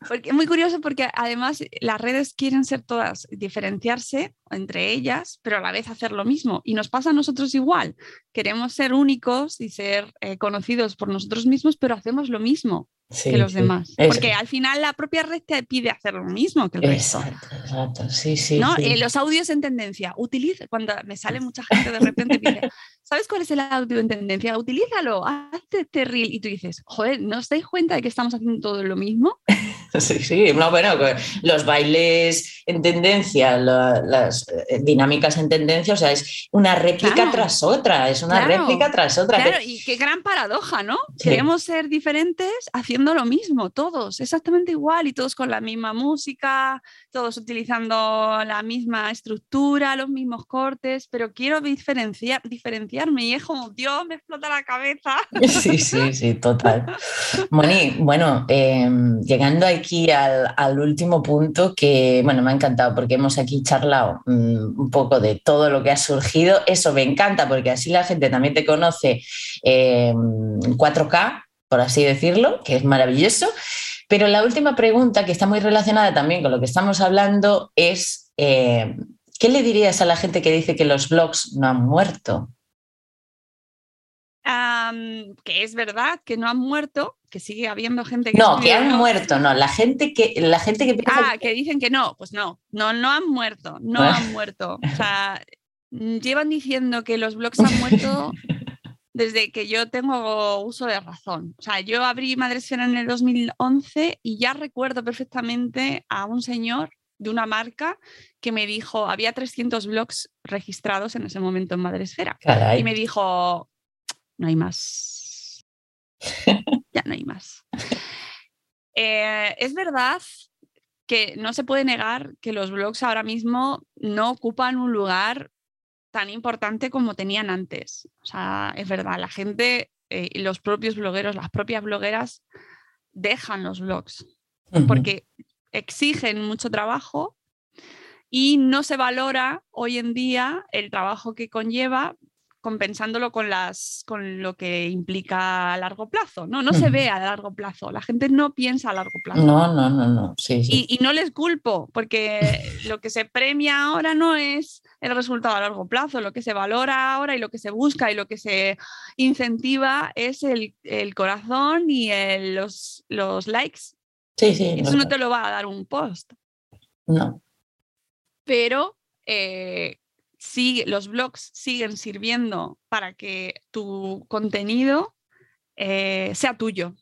Porque, es muy curioso porque además las redes quieren ser todas, diferenciarse entre ellas, pero a la vez hacer lo mismo. Y nos pasa a nosotros igual. Queremos ser únicos y ser eh, conocidos por nosotros mismos, pero hacemos lo mismo que los demás. Porque al final la propia red te pide hacer lo mismo que el resto. Exacto, sí, sí. ¿No? Eh, los audios en tendencia, utiliza, cuando me sale mucha gente de repente dice, ¿sabes cuál es el audio en tendencia? Utilízalo, hazte este reel. Y tú dices, joder, ¿no os dais cuenta de que estamos haciendo todo lo mismo? Sí, sí, no, bueno, los bailes en tendencia, las eh, dinámicas en tendencia, o sea, es una réplica tras otra, es una réplica tras otra. Claro, y qué gran paradoja, ¿no? Queremos ser diferentes haciendo lo mismo, todos, exactamente igual, y todos con la misma música, todos utilizando la misma estructura, los mismos cortes, pero quiero diferenciar, diferenciarme y es como, Dios, me explota la cabeza. Sí, sí, sí, total. Moni, bueno, em, llegando aquí al, último punto que, bueno, me ha encantado porque hemos aquí charlado mm, un poco de todo lo que ha surgido. Eso me encanta porque así la gente también te conoce en 4K, por así decirlo, que es maravilloso. Pero la última pregunta, que está muy relacionada también con lo que estamos hablando, es, eh, ¿qué le dirías a la gente que dice que los blogs no han muerto? Que es verdad que no han muerto, que sigue habiendo gente que... No, que han muerto, no. La gente que, la gente que Ah, que... dicen que no, pues no, no, no han muerto, no han muerto. O sea, llevan diciendo que los blogs han muerto desde que yo tengo uso de razón. O sea, yo abrí Madresfera en el 2011 y ya recuerdo perfectamente a un señor de una marca que me dijo, había 300 blogs registrados en ese momento en Madresfera. Y me dijo, no hay más. ya no hay más. Eh, es verdad que no se puede negar que los blogs ahora mismo no ocupan un lugar tan importante como tenían antes. O sea, es verdad, la gente, eh, los propios blogueros, las propias blogueras dejan los blogs porque exigen mucho trabajo y no se valora hoy en día el trabajo que conlleva compensándolo con, las, con lo que implica a largo plazo. No, no se ve a largo plazo. La gente no piensa a largo plazo. No, no, no, no. Y, no les culpo, porque lo que se premia ahora no es el resultado a largo plazo. Lo que se valora ahora y lo que se busca y lo que se incentiva es el, corazón y los, los likes. Sí, sí. Eso no te lo va a dar un post. No. Pero eh, los blogs siguen sirviendo para que tu contenido eh, sea tuyo.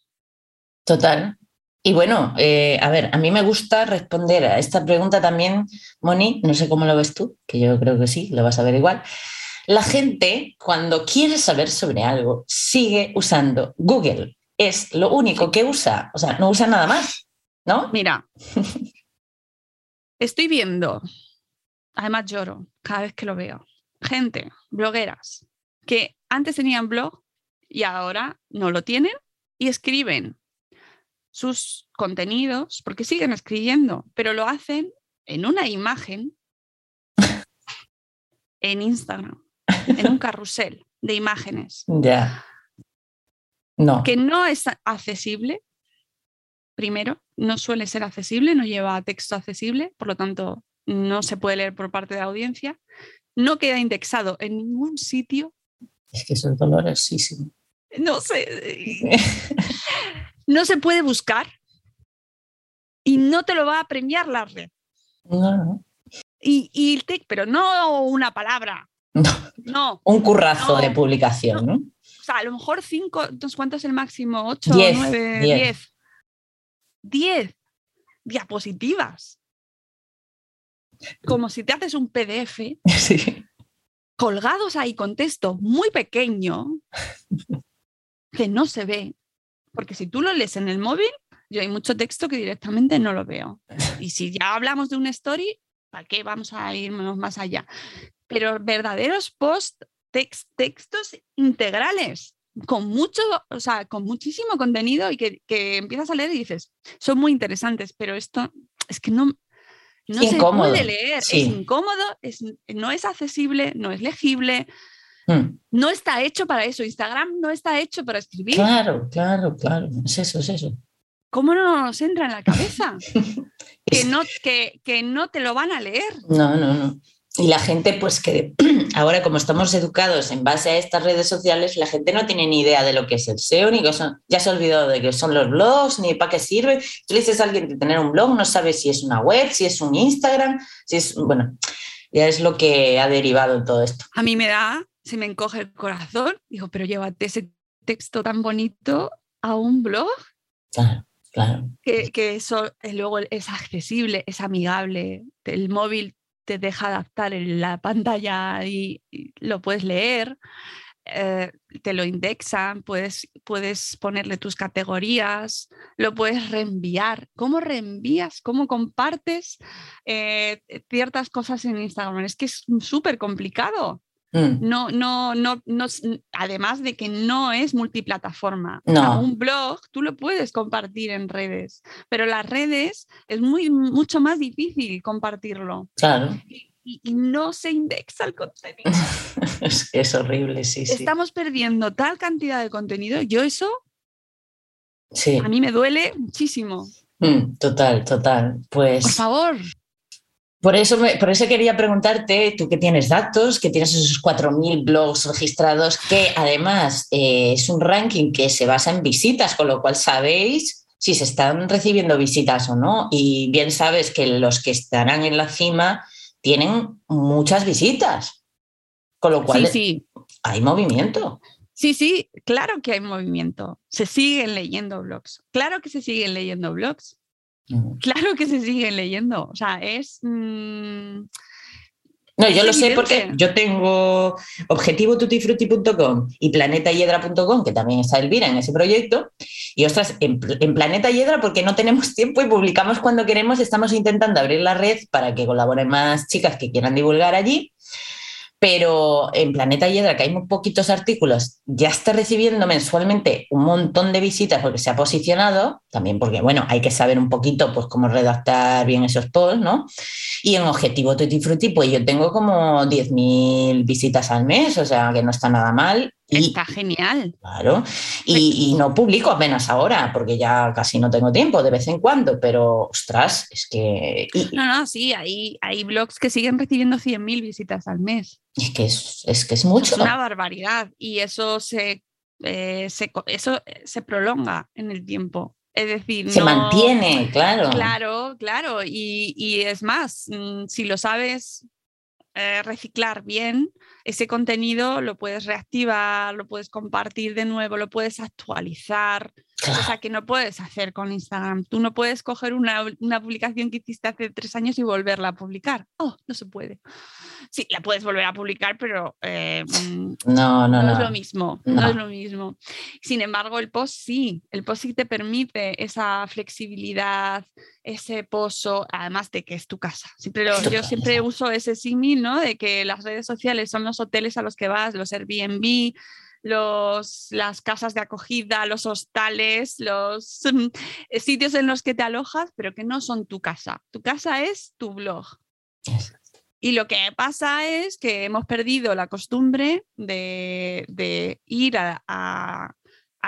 Total. Y bueno, eh, a ver, a mí me gusta responder a esta pregunta también, Moni, no sé cómo lo ves tú, que yo creo que sí, lo vas a ver igual. La gente, cuando quiere saber sobre algo, sigue usando Google. Es lo único que usa, o sea, no usa nada más, ¿no? Mira, estoy viendo además lloro cada vez que lo veo. Gente, blogueras, que antes tenían blog y ahora no lo tienen y escriben sus contenidos, porque siguen escribiendo, pero lo hacen en una imagen en Instagram, en un carrusel de imágenes. Ya. No. Que no es accesible, primero, no suele ser accesible, no lleva texto accesible, por lo tanto, no se puede leer por parte de la audiencia, no queda indexado en ningún sitio. Es que eso es dolorosísimo. No sé. no se puede buscar y no te lo va a premiar la red. No. Y, y pero no una palabra. No. No. Un currazo de publicación, ¿no? O sea, a lo mejor cinco, ¿cuánto es el máximo? ¿Ocho, diez, nueve, diez? Diez diapositivas. Como si te haces un PDF sí. colgados ahí con texto muy pequeño que no se ve. Porque si tú lo lees en el móvil, yo hay mucho texto que directamente no lo veo. Y si ya hablamos de una story, ¿para qué vamos a irnos más allá? Pero verdaderos post textos integrales con mucho, o sea, con muchísimo contenido y que, que, empiezas a leer y dices, son muy interesantes, pero esto es que no, no se puede leer, es incómodo, es, no es accesible, no es legible, mm. no está hecho para eso. Instagram no está hecho para escribir. Claro, claro, claro, es eso, es eso. ¿Cómo no nos entra en la cabeza? que, no, que, que no te lo van a leer. No, no, no. Y la gente, pues que ahora como estamos educados en base a estas redes sociales, la gente no tiene ni idea de lo que es el SEO, ni que son, ya se ha olvidado de que son los blogs, ni para qué sirve. Tú le dices a alguien que tener un blog, no sabe si es una web, si es un Instagram, si es, bueno, ya es lo que ha derivado todo esto. A mí me da, se me encoge el corazón, digo, pero llévate ese texto tan bonito a un blog. Claro. Claro. Que, que, eso luego es accesible, es amigable. El móvil te deja adaptar en la pantalla y, lo puedes leer, eh, te lo indexan, puedes, puedes ponerle tus categorías, lo puedes reenviar. ¿Cómo reenvías? ¿Cómo compartes eh, ciertas cosas en Instagram? Es que es súper complicado. Mm. No, no, no, no, además de que no es multiplataforma. No. un blog tú lo puedes compartir en redes, pero las redes es muy, mucho más difícil compartirlo. Claro. Y, no se indexa el contenido. es, es horrible, sí, sí. Estamos perdiendo tal cantidad de contenido. Yo eso sí. a mí me duele muchísimo. Mm, total, total. Pues. Por favor. Por eso, por eso quería preguntarte, tú que tienes datos, que tienes esos 4.000 blogs registrados, que además eh, es un ranking que se basa en visitas, con lo cual sabéis si se están recibiendo visitas o no. Y bien sabes que los que estarán en la cima tienen muchas visitas, con lo cual sí, hay movimiento. Sí, sí, claro que hay movimiento. Se siguen leyendo blogs. Claro que se siguen leyendo blogs. Claro que se siguen leyendo. O sea, es. Mmm, no, yo lo sé porque yo tengo objetivotutifruti.com y planetayedra.com, que también está Elvira en ese proyecto. Y ostras, en, en, Planeta Hiedra, porque no tenemos tiempo y publicamos cuando queremos, estamos intentando abrir la red para que colaboren más chicas que quieran divulgar allí pero en Planeta Hiedra, que hay muy poquitos artículos, ya está recibiendo mensualmente un montón de visitas porque se ha posicionado, también porque, bueno, hay que saber un poquito pues cómo redactar bien esos posts, ¿no? Y en Objetivo Tutti Frutti, pues yo tengo como 10.000 visitas al mes, o sea, que no está nada mal. Y, está genial. Claro. Y, y, no publico apenas ahora, porque ya casi no tengo tiempo, de vez en cuando, pero ostras, es que. no, no, sí, hay, hay blogs que siguen recibiendo 100.000 visitas al mes. Es que es, es, que es mucho. Es una barbaridad. Y eso se, eh, se, eso se prolonga en el tiempo. Es decir, se mantiene, claro. Claro, claro. Y, y es más, mm, si lo sabes eh, reciclar bien, ese contenido lo puedes reactivar, lo puedes compartir de nuevo, lo puedes actualizar. O sea, que no puedes hacer con Instagram. Tú no puedes coger una, una, publicación que hiciste hace tres años y volverla a publicar. Oh, no se puede. Sí, la puedes volver a publicar, pero eh, mm, no, no, no, es lo mismo. No. es lo mismo. Sin embargo, el post sí. El post sí te permite esa flexibilidad, ese pozo, además de que es tu casa. Siempre yo siempre uso ese símil, ¿no? De que las redes sociales son los hoteles a los que vas, los Airbnb, los, las casas de acogida, los hostales, los sitios en los que te alojas, pero que no son tu casa. Tu casa es tu blog. Y lo que pasa es que hemos perdido la costumbre de, ir a,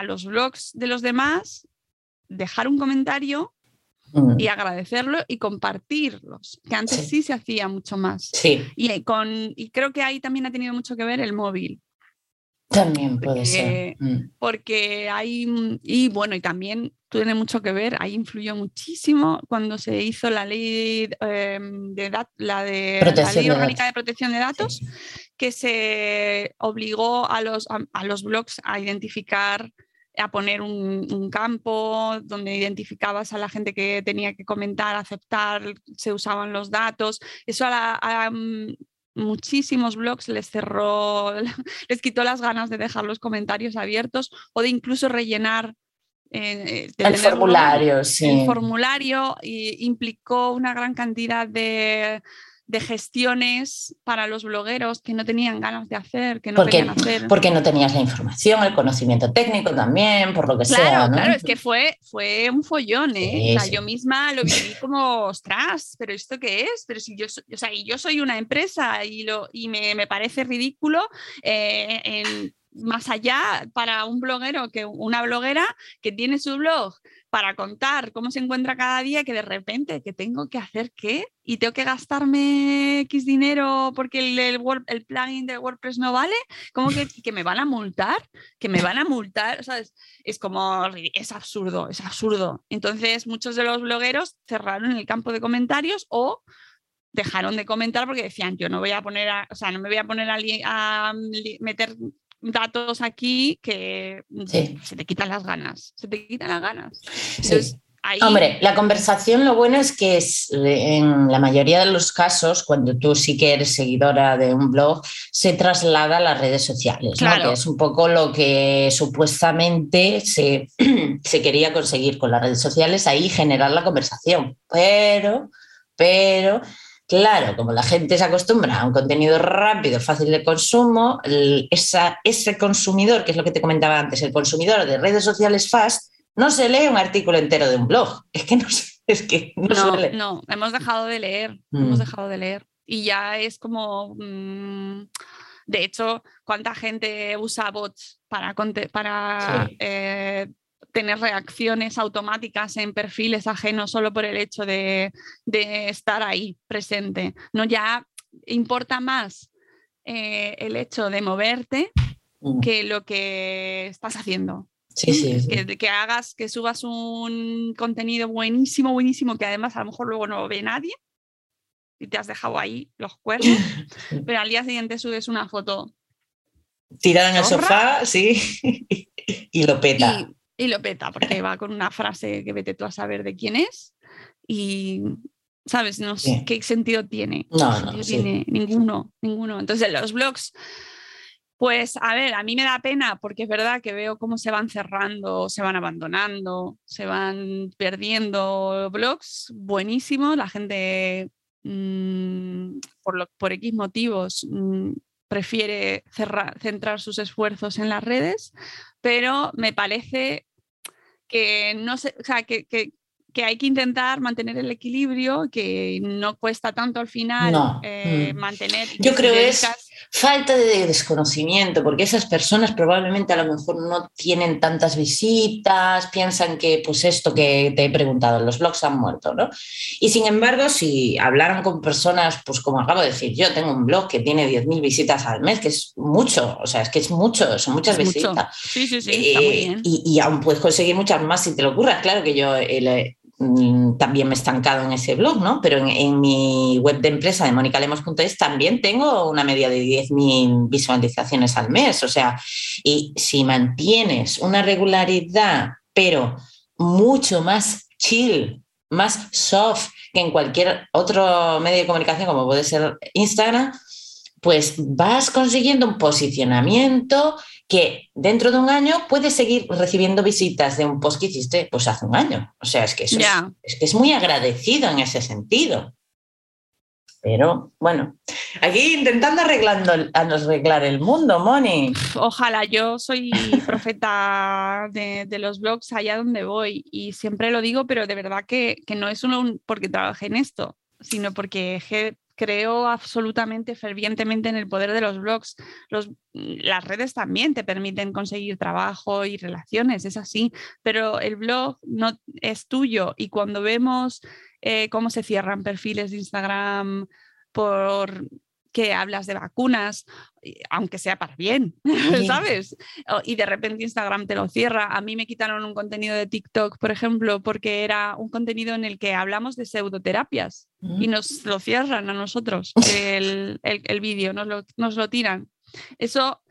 los blogs de los demás, dejar un comentario mm. y agradecerlo y compartirlos, que antes sí, se hacía mucho más. Sí. Y, con, y creo que ahí también ha tenido mucho que ver el móvil. También puede ser. Mm. Porque hay, mm, y bueno, y también tiene mucho que ver, ahí influyó muchísimo cuando se hizo la ley, em, de, la, de, la ley orgánica de protección de datos, que se obligó a los, a, los blogs a identificar a poner un, campo donde identificabas a la gente que tenía que comentar, aceptar, se usaban los datos. Eso a, a, mm, muchísimos blogs les cerró, les quitó las ganas de dejar los comentarios abiertos o de incluso rellenar eh, el formulario, sí. El formulario implicó una gran cantidad de, de gestiones para los blogueros que no tenían ganas de hacer, que no porque, querían hacer. Porque no tenías la información, el conocimiento técnico también, por lo que sea. ¿no? Claro, es que fue, fue un follón, ¿eh? o sea, yo misma lo viví como, ostras, pero ¿esto qué es? Pero si yo, o sea, yo soy una empresa y, lo, y me, me parece ridículo eh, en más allá para un bloguero que una bloguera que tiene su blog para contar cómo se encuentra cada día, que de repente que tengo que hacer qué y tengo que gastarme X dinero porque el, el, plugin de WordPress no vale, como que, que, me van a multar, que me van a multar, sea, es, como, es absurdo, es absurdo. Entonces muchos de los blogueros cerraron el campo de comentarios o dejaron de comentar porque decían, yo no voy a poner, a, o sea, no me voy a poner a, a meter datos aquí que se te quitan las ganas, se te quitan las ganas. Hombre, la conversación lo bueno es que es, en la mayoría de los casos, cuando tú sí que eres seguidora de un blog, se traslada a las redes sociales, que es un poco lo que supuestamente se, se quería conseguir con las redes sociales, ahí generar la conversación. Pero, pero Claro, como la gente se acostumbra a un contenido rápido, fácil de consumo, ese consumidor, que es lo que te comentaba antes, el consumidor de redes sociales fast, no se lee un artículo entero de un blog. Es que no, es que no, no, hemos dejado de leer, hemos mm. dejado de leer. Y ya es como, mm, de hecho, ¿cuánta gente usa bots para, para eh, tener reacciones automáticas en perfiles ajenos solo por el hecho de, estar ahí presente. No ya importa más eh, el hecho de moverte mm. que lo que estás haciendo. Sí, sí, Que, que, hagas, que subas un contenido buenísimo, buenísimo, que además a lo mejor luego no ve nadie y te has dejado ahí los cuernos, pero al día siguiente subes una foto. Tirada en el sofá, sí, y lo peta y lo peta, porque va con una frase que vete tú a saber de quién es y, ¿sabes? No sé qué sentido tiene. No, no, tiene ninguno, ninguno. Entonces, los blogs, pues a ver, a mí me da pena porque es verdad que veo cómo se van cerrando, se van abandonando, se van perdiendo blogs buenísimos, la gente mm, por, lo, por X motivos mm, prefiere centrar sus esfuerzos en las redes, pero me parece que no sé, o sea, que, que, que hay que intentar mantener el equilibrio, que no cuesta tanto al final eh, mm. mantener. Yo creo que es falta de desconocimiento, porque esas personas probablemente a lo mejor no tienen tantas visitas, piensan que pues esto que te he preguntado, los blogs han muerto, ¿no? Y sin embargo, si hablaran con personas, pues como acabo de decir, yo tengo un blog que tiene 10.000 visitas al mes, que es mucho, o sea, es que es mucho, son muchas visitas. Sí, sí, sí, está muy bien. Y, y, aún puedes conseguir muchas más si te lo ocurra. Claro que yo Mm, también me he estancado en ese blog, ¿no? Pero en, mi web de empresa de monicalemos.es también tengo una media de 10.000 visualizaciones al mes. O sea, y si mantienes una regularidad pero mucho más chill, más soft que en cualquier otro medio de comunicación como puede ser Instagram, pues vas consiguiendo un posicionamiento que dentro de un año puedes seguir recibiendo visitas de un post que hiciste pues hace un año. O sea, es que eso es, que es muy agradecido en ese sentido. Pero bueno, aquí intentando arreglando, arreglar el mundo, Moni. Ojalá, yo soy profeta de, los blogs allá donde voy y siempre lo digo, pero de verdad que, que no es solo porque trabajé en esto, sino porque creo absolutamente fervientemente en el poder de los blogs. Las redes también te permiten conseguir trabajo y relaciones, es así, pero el blog no es tuyo y cuando vemos eh, cómo se cierran perfiles de Instagram por que hablas de vacunas, aunque sea para bien, ¿sabes? Y de repente Instagram te lo cierra. A mí me quitaron un contenido de TikTok, por ejemplo, porque era un contenido en el que hablamos de pseudoterapias y nos lo cierran a nosotros el, el, vídeo, nos lo, nos lo tiran. Eso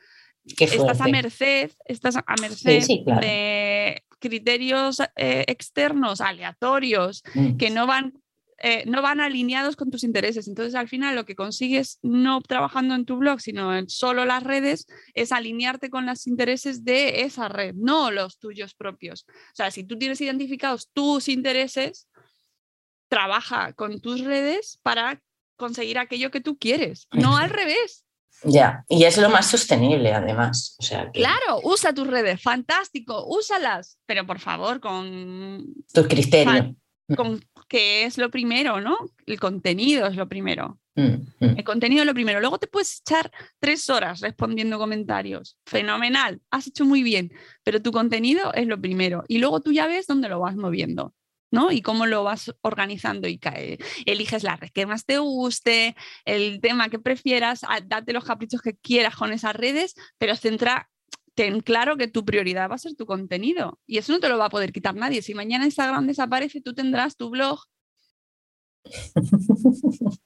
estás a merced, estás a merced de criterios eh, externos aleatorios mm. que no van eh, no van alineados con tus intereses. Entonces, al final, lo que consigues no trabajando en tu blog, sino en solo las redes, es alinearte con los intereses de esa red, no los tuyos propios. O sea, si tú tienes identificados tus intereses, trabaja con tus redes para conseguir aquello que tú quieres, no al revés. Ya, y es lo más sostenible además. Claro, usa tus redes, fantástico, úsalas, pero por favor con... Tus criterios. Con que es lo primero, ¿no? El contenido es lo primero. Mm, mm. El contenido es lo primero. Luego te puedes echar tres horas respondiendo comentarios. Fenomenal, has hecho muy bien, pero tu contenido es lo primero. Y luego tú ya ves dónde lo vas moviendo. ¿no? Y cómo lo vas organizando y cae. eliges la red que más te guste, el tema que prefieras, date los caprichos que quieras con esas redes, pero centra ten claro que tu prioridad va a ser tu contenido y eso no te lo va a poder quitar nadie. Si mañana Instagram desaparece, tú tendrás tu blog.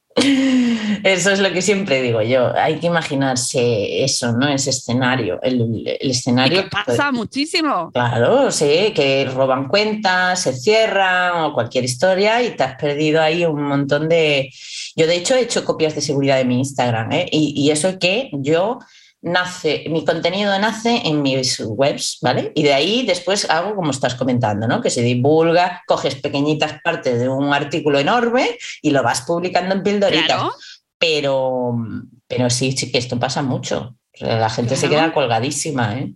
Eso es lo que siempre digo yo. Hay que imaginarse eso, ¿no? Ese escenario. El, escenario. que pasa muchísimo. Claro, sí, que roban cuentas, se cierran o cualquier historia y te has perdido ahí un montón de. Yo, de hecho, he hecho copias de seguridad de mi Instagram, ¿eh? y, y eso que yo nace, mi contenido nace en mis webs, ¿vale? Y de ahí después hago como estás comentando, ¿no? Que se divulga, coges pequeñitas partes de un artículo enorme y lo vas publicando en pildoritas. Pero, pero sí, sí que esto pasa mucho. La gente se queda colgadísima, ¿eh?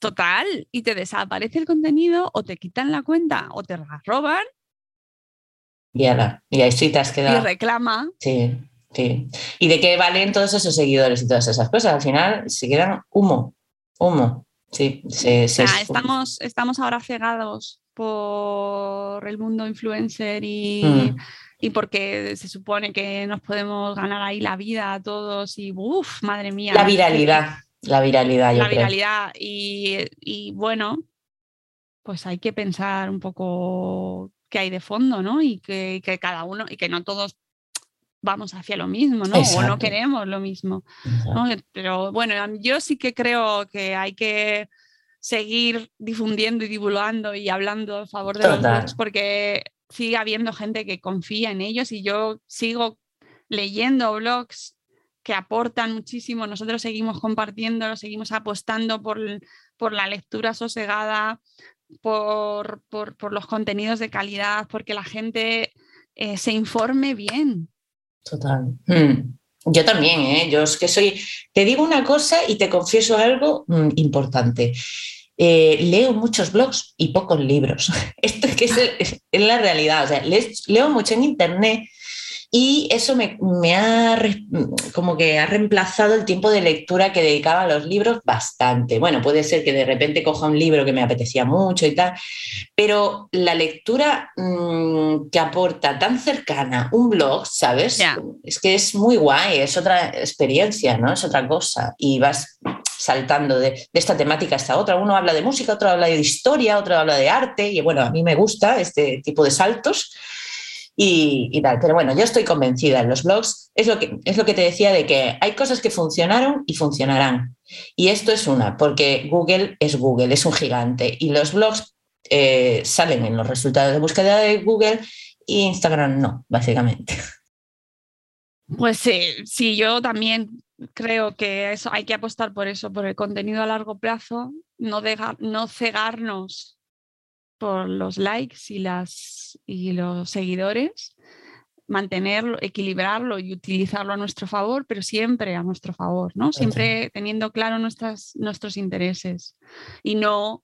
Total, y te desaparece el contenido o te quitan la cuenta o te la roban. Y, y ahí sí te has quedado. Y reclama. Sí. ¿Y de qué valen todos esos seguidores y todas esas cosas? Al final se quedan humo, humo. Sí, estamos, estamos ahora cegados por el mundo influencer y, mm. y, porque se supone que nos podemos ganar ahí la vida a todos y uff, madre mía. La viralidad, la viralidad. la viralidad y, y, bueno, pues hay que pensar un poco qué hay de fondo, ¿no? Y que, que cada uno, y que no todos vamos hacia lo mismo, ¿no? O no queremos lo mismo. Pero bueno, yo sí que creo que hay que seguir difundiendo y divulgando y hablando a favor de los blogs porque sigue habiendo gente que confía en ellos y yo sigo leyendo blogs que aportan muchísimo. Nosotros seguimos compartiendo, seguimos apostando por, por la lectura sosegada, por, por, los contenidos de calidad, porque la gente eh, se informe bien. Total. Hmm. Yo también, ¿eh? Yo es que soy, te digo una cosa y te confieso algo mm, importante. Eh, leo muchos blogs y pocos libros. Esto es que es, la realidad. O sea, leo mucho en internet y eso me, ha como que ha reemplazado el tiempo de lectura que dedicaba a los libros bastante. Bueno, puede ser que de repente coja un libro que me apetecía mucho y tal, pero la lectura mm, que aporta tan cercana un blog, ¿sabes? Es que es muy guay, es otra experiencia, ¿no? Es otra cosa. Y vas saltando de, de, esta temática hasta otra. Uno habla de música, otro habla de historia, otro habla de arte, y bueno, a mí me gusta este tipo de saltos y, tal. Pero bueno, yo estoy convencida en los blogs. Es lo, que, es lo que te decía de que hay cosas que funcionaron y funcionarán. Y esto es una, porque Google es Google, es un gigante. Y los blogs eh, salen en los resultados de búsqueda de Google y Instagram no, básicamente. Pues sí, sí, yo también creo que eso hay que apostar por eso, por el contenido a largo plazo, no, no cegarnos por los likes y, las, y los seguidores, mantenerlo, equilibrarlo y utilizarlo a nuestro favor, pero siempre a nuestro favor, ¿no? Siempre teniendo claro nuestras, nuestros intereses y no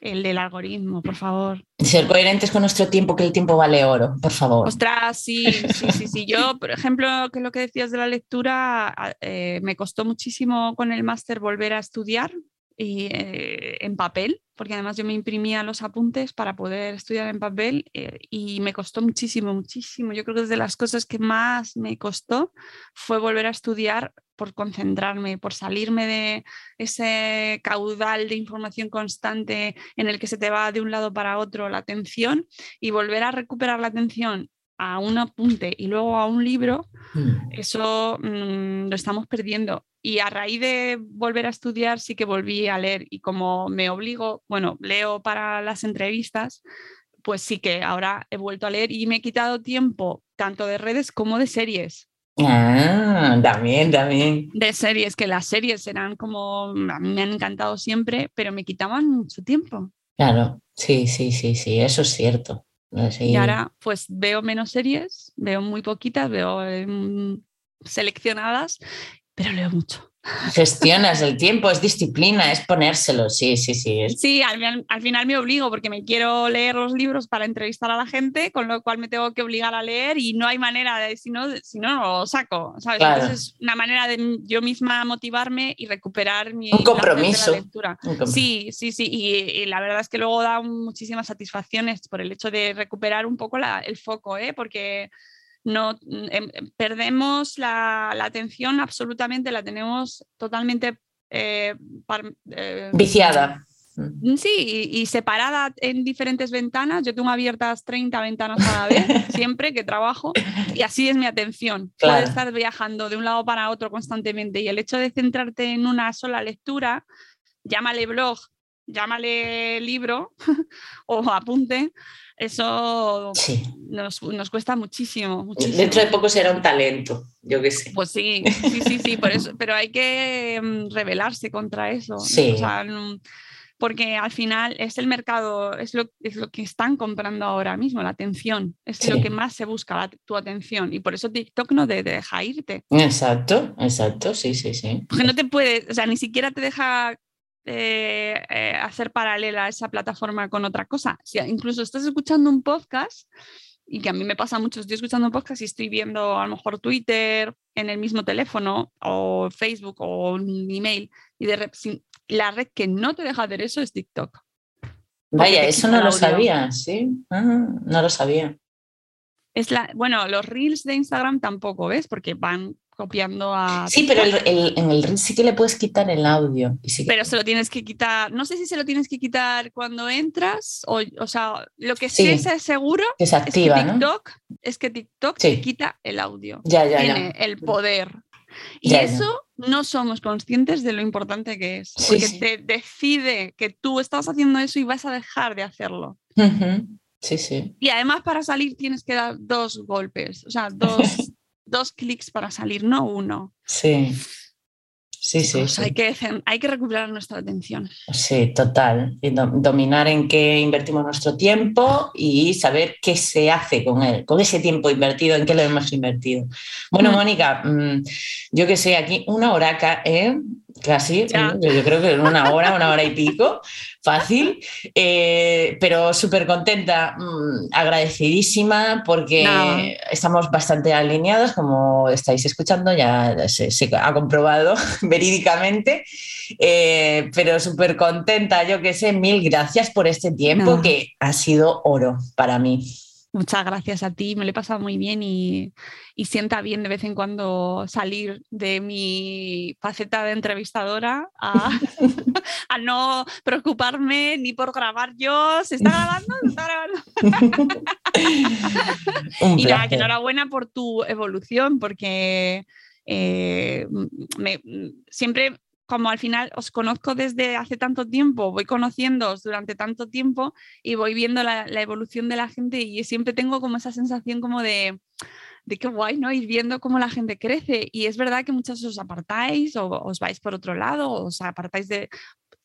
el del algoritmo, por favor. Ser coherentes con nuestro tiempo, que el tiempo vale oro, por favor. Ostras, sí, sí, sí, sí. Yo, por ejemplo, que lo que decías de la lectura, eh, me costó muchísimo con el máster volver a estudiar y, eh, en papel, porque además yo me imprimía los apuntes para poder estudiar en papel eh, y me costó muchísimo, muchísimo. Yo creo que de las cosas que más me costó fue volver a estudiar por concentrarme, por salirme de ese caudal de información constante en el que se te va de un lado para otro la atención y volver a recuperar la atención a un apunte y luego a un libro, mm. eso mm, lo estamos perdiendo. Y a raíz de volver a estudiar, sí que volví a leer y como me obligo, bueno, leo para las entrevistas, pues sí que ahora he vuelto a leer y me he quitado tiempo tanto de redes como de series. Ah, también, también. De series, que las series eran como, a mí me han encantado siempre, pero me quitaban mucho tiempo. Claro, sí, sí, sí, sí, eso es cierto. Y ahora pues veo menos series, veo muy poquitas, veo em, seleccionadas, pero leo mucho. Gestionas el tiempo, es disciplina, es ponérselo, sí, sí, sí. Sí, al, final me obligo porque me quiero leer los libros para entrevistar a la gente, con lo cual me tengo que obligar a leer y no hay manera de, si no, si no, lo saco, ¿sabes? Entonces es una manera de yo misma motivarme y recuperar mi... Un compromiso. lectura. Sí, sí, sí, y, la verdad es que luego da muchísimas satisfacciones por el hecho de recuperar un poco el foco, ¿eh? porque no em, em, perdemos la, atención absolutamente, la tenemos totalmente eh, eh, viciada. Mm, sí, y, separada en diferentes ventanas. Yo tengo abiertas 30 ventanas a la vez, siempre que trabajo, y así es mi atención. Puedes estar viajando de un lado para otro constantemente y el hecho de centrarte en una sola lectura, llámale blog, llámale libro o apunte, eso nos, cuesta muchísimo, Dentro de poco será un talento, yo qué sé. Pues sí, sí, sí, sí, por eso, pero hay que mm, rebelarse contra eso. Sí. porque al final es el mercado, es lo, es lo que están comprando ahora mismo, la atención, es lo que más se busca, tu atención, y por eso TikTok no te deja irte. Exacto, exacto, sí, sí, sí. Porque no te puede, o sea, ni siquiera te deja eh, eh, hacer paralela esa plataforma con otra cosa. Si incluso estás escuchando un podcast, y que a mí me pasa mucho, estoy escuchando un podcast y estoy viendo a lo mejor Twitter en el mismo teléfono o Facebook o un email, y de la red que no te deja hacer eso es TikTok. Vaya, eso no lo sabía, sí, ah, no lo sabía. Es la, bueno, los reels de Instagram tampoco, ¿ves? Porque van copiando a... Sí, pero en el reel sí que le puedes quitar el audio. Pero se lo tienes que quitar, no sé si se lo tienes que quitar cuando entras, o, o sea, lo que sí, es seguro es, que TikTok, es que TikTok te quita el audio. Ya, ya, Tiene el poder. Y eso no somos conscientes de lo importante que es, porque te decide que tú estás haciendo eso y vas a dejar de hacerlo. Sí, sí. Y además para salir tienes que dar dos golpes, o sea, dos, dos clics para salir, no uno. Sí. Sí, sí, Hay, que, hay que recuperar nuestra atención. Sí, total. Y dominar en qué invertimos nuestro tiempo y saber qué se hace con él, con ese tiempo invertido, en qué lo hemos invertido. Bueno, mm. Mónica, mm, yo que sé, aquí una horaca, ¿eh? Casi, yo creo que en una hora, una hora y pico, fácil, eh, pero súper contenta, mm, agradecidísima porque estamos bastante alineados, como estáis escuchando, ya se, ha comprobado verídicamente, eh, pero súper contenta, yo que sé, mil gracias por este tiempo que ha sido oro para mí. Muchas gracias a ti, me lo he pasado muy bien y, sienta bien de vez en cuando salir de mi faceta de entrevistadora a, no preocuparme ni por grabar yo. ¿Se está grabando? ¿Se está grabando? y nada, que enhorabuena por tu evolución porque eh, me, siempre como al final os conozco desde hace tanto tiempo, voy conociéndoos durante tanto tiempo y voy viendo la, evolución de la gente y siempre tengo como esa sensación como de, de qué guay, ¿no? Ir viendo cómo la gente crece. Y es verdad que muchos os apartáis o os vais por otro lado, o os apartáis de,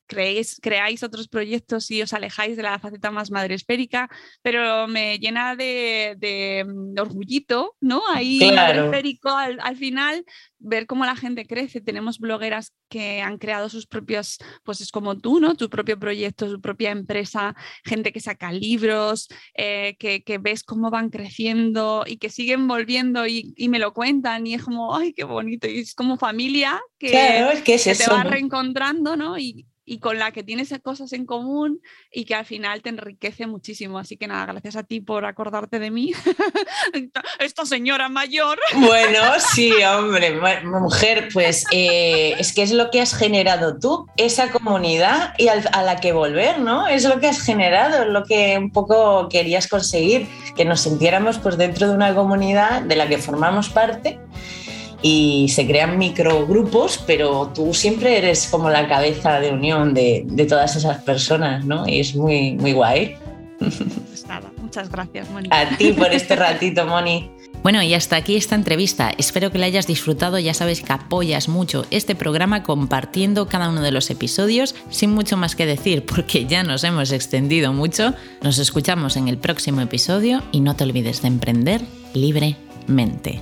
creéis, creáis otros proyectos y os alejáis de la faceta más madresférica, pero me llena de, de, mm, orgullito, ¿no? Ahí claro. al, al, final, ver cómo la gente crece. Tenemos blogueras que han creado sus propios, pues es como tú, ¿no? Tu propio proyecto, su propia empresa, gente que saca libros, eh, que, que, ves cómo van creciendo y que siguen volviendo y, y, me lo cuentan y es como, ay, qué bonito. Y es como familia que, que, te va reencontrando, ¿no? Y, y con la que tienes cosas en común y que al final te enriquece muchísimo. Así que nada, gracias a ti por acordarte de mí, esta señora mayor. Bueno, sí, hombre, mujer, pues eh, es que es lo que has generado tú, esa comunidad y a la que volver, ¿no? Es lo que has generado, es lo que un poco querías conseguir, que nos sintiéramos pues dentro de una comunidad de la que formamos parte y se crean microgrupos, pero tú siempre eres como la cabeza de unión de, de todas esas personas, ¿no? Y es muy, muy guay. Pues nada, muchas gracias, Moni. A ti por este ratito, Moni. Bueno, y hasta aquí esta entrevista. Espero que la hayas disfrutado. Ya sabes que apoyas mucho este programa compartiendo cada uno de los episodios sin mucho más que decir, porque ya nos hemos extendido mucho. Nos escuchamos en el próximo episodio y no te olvides de emprender libremente.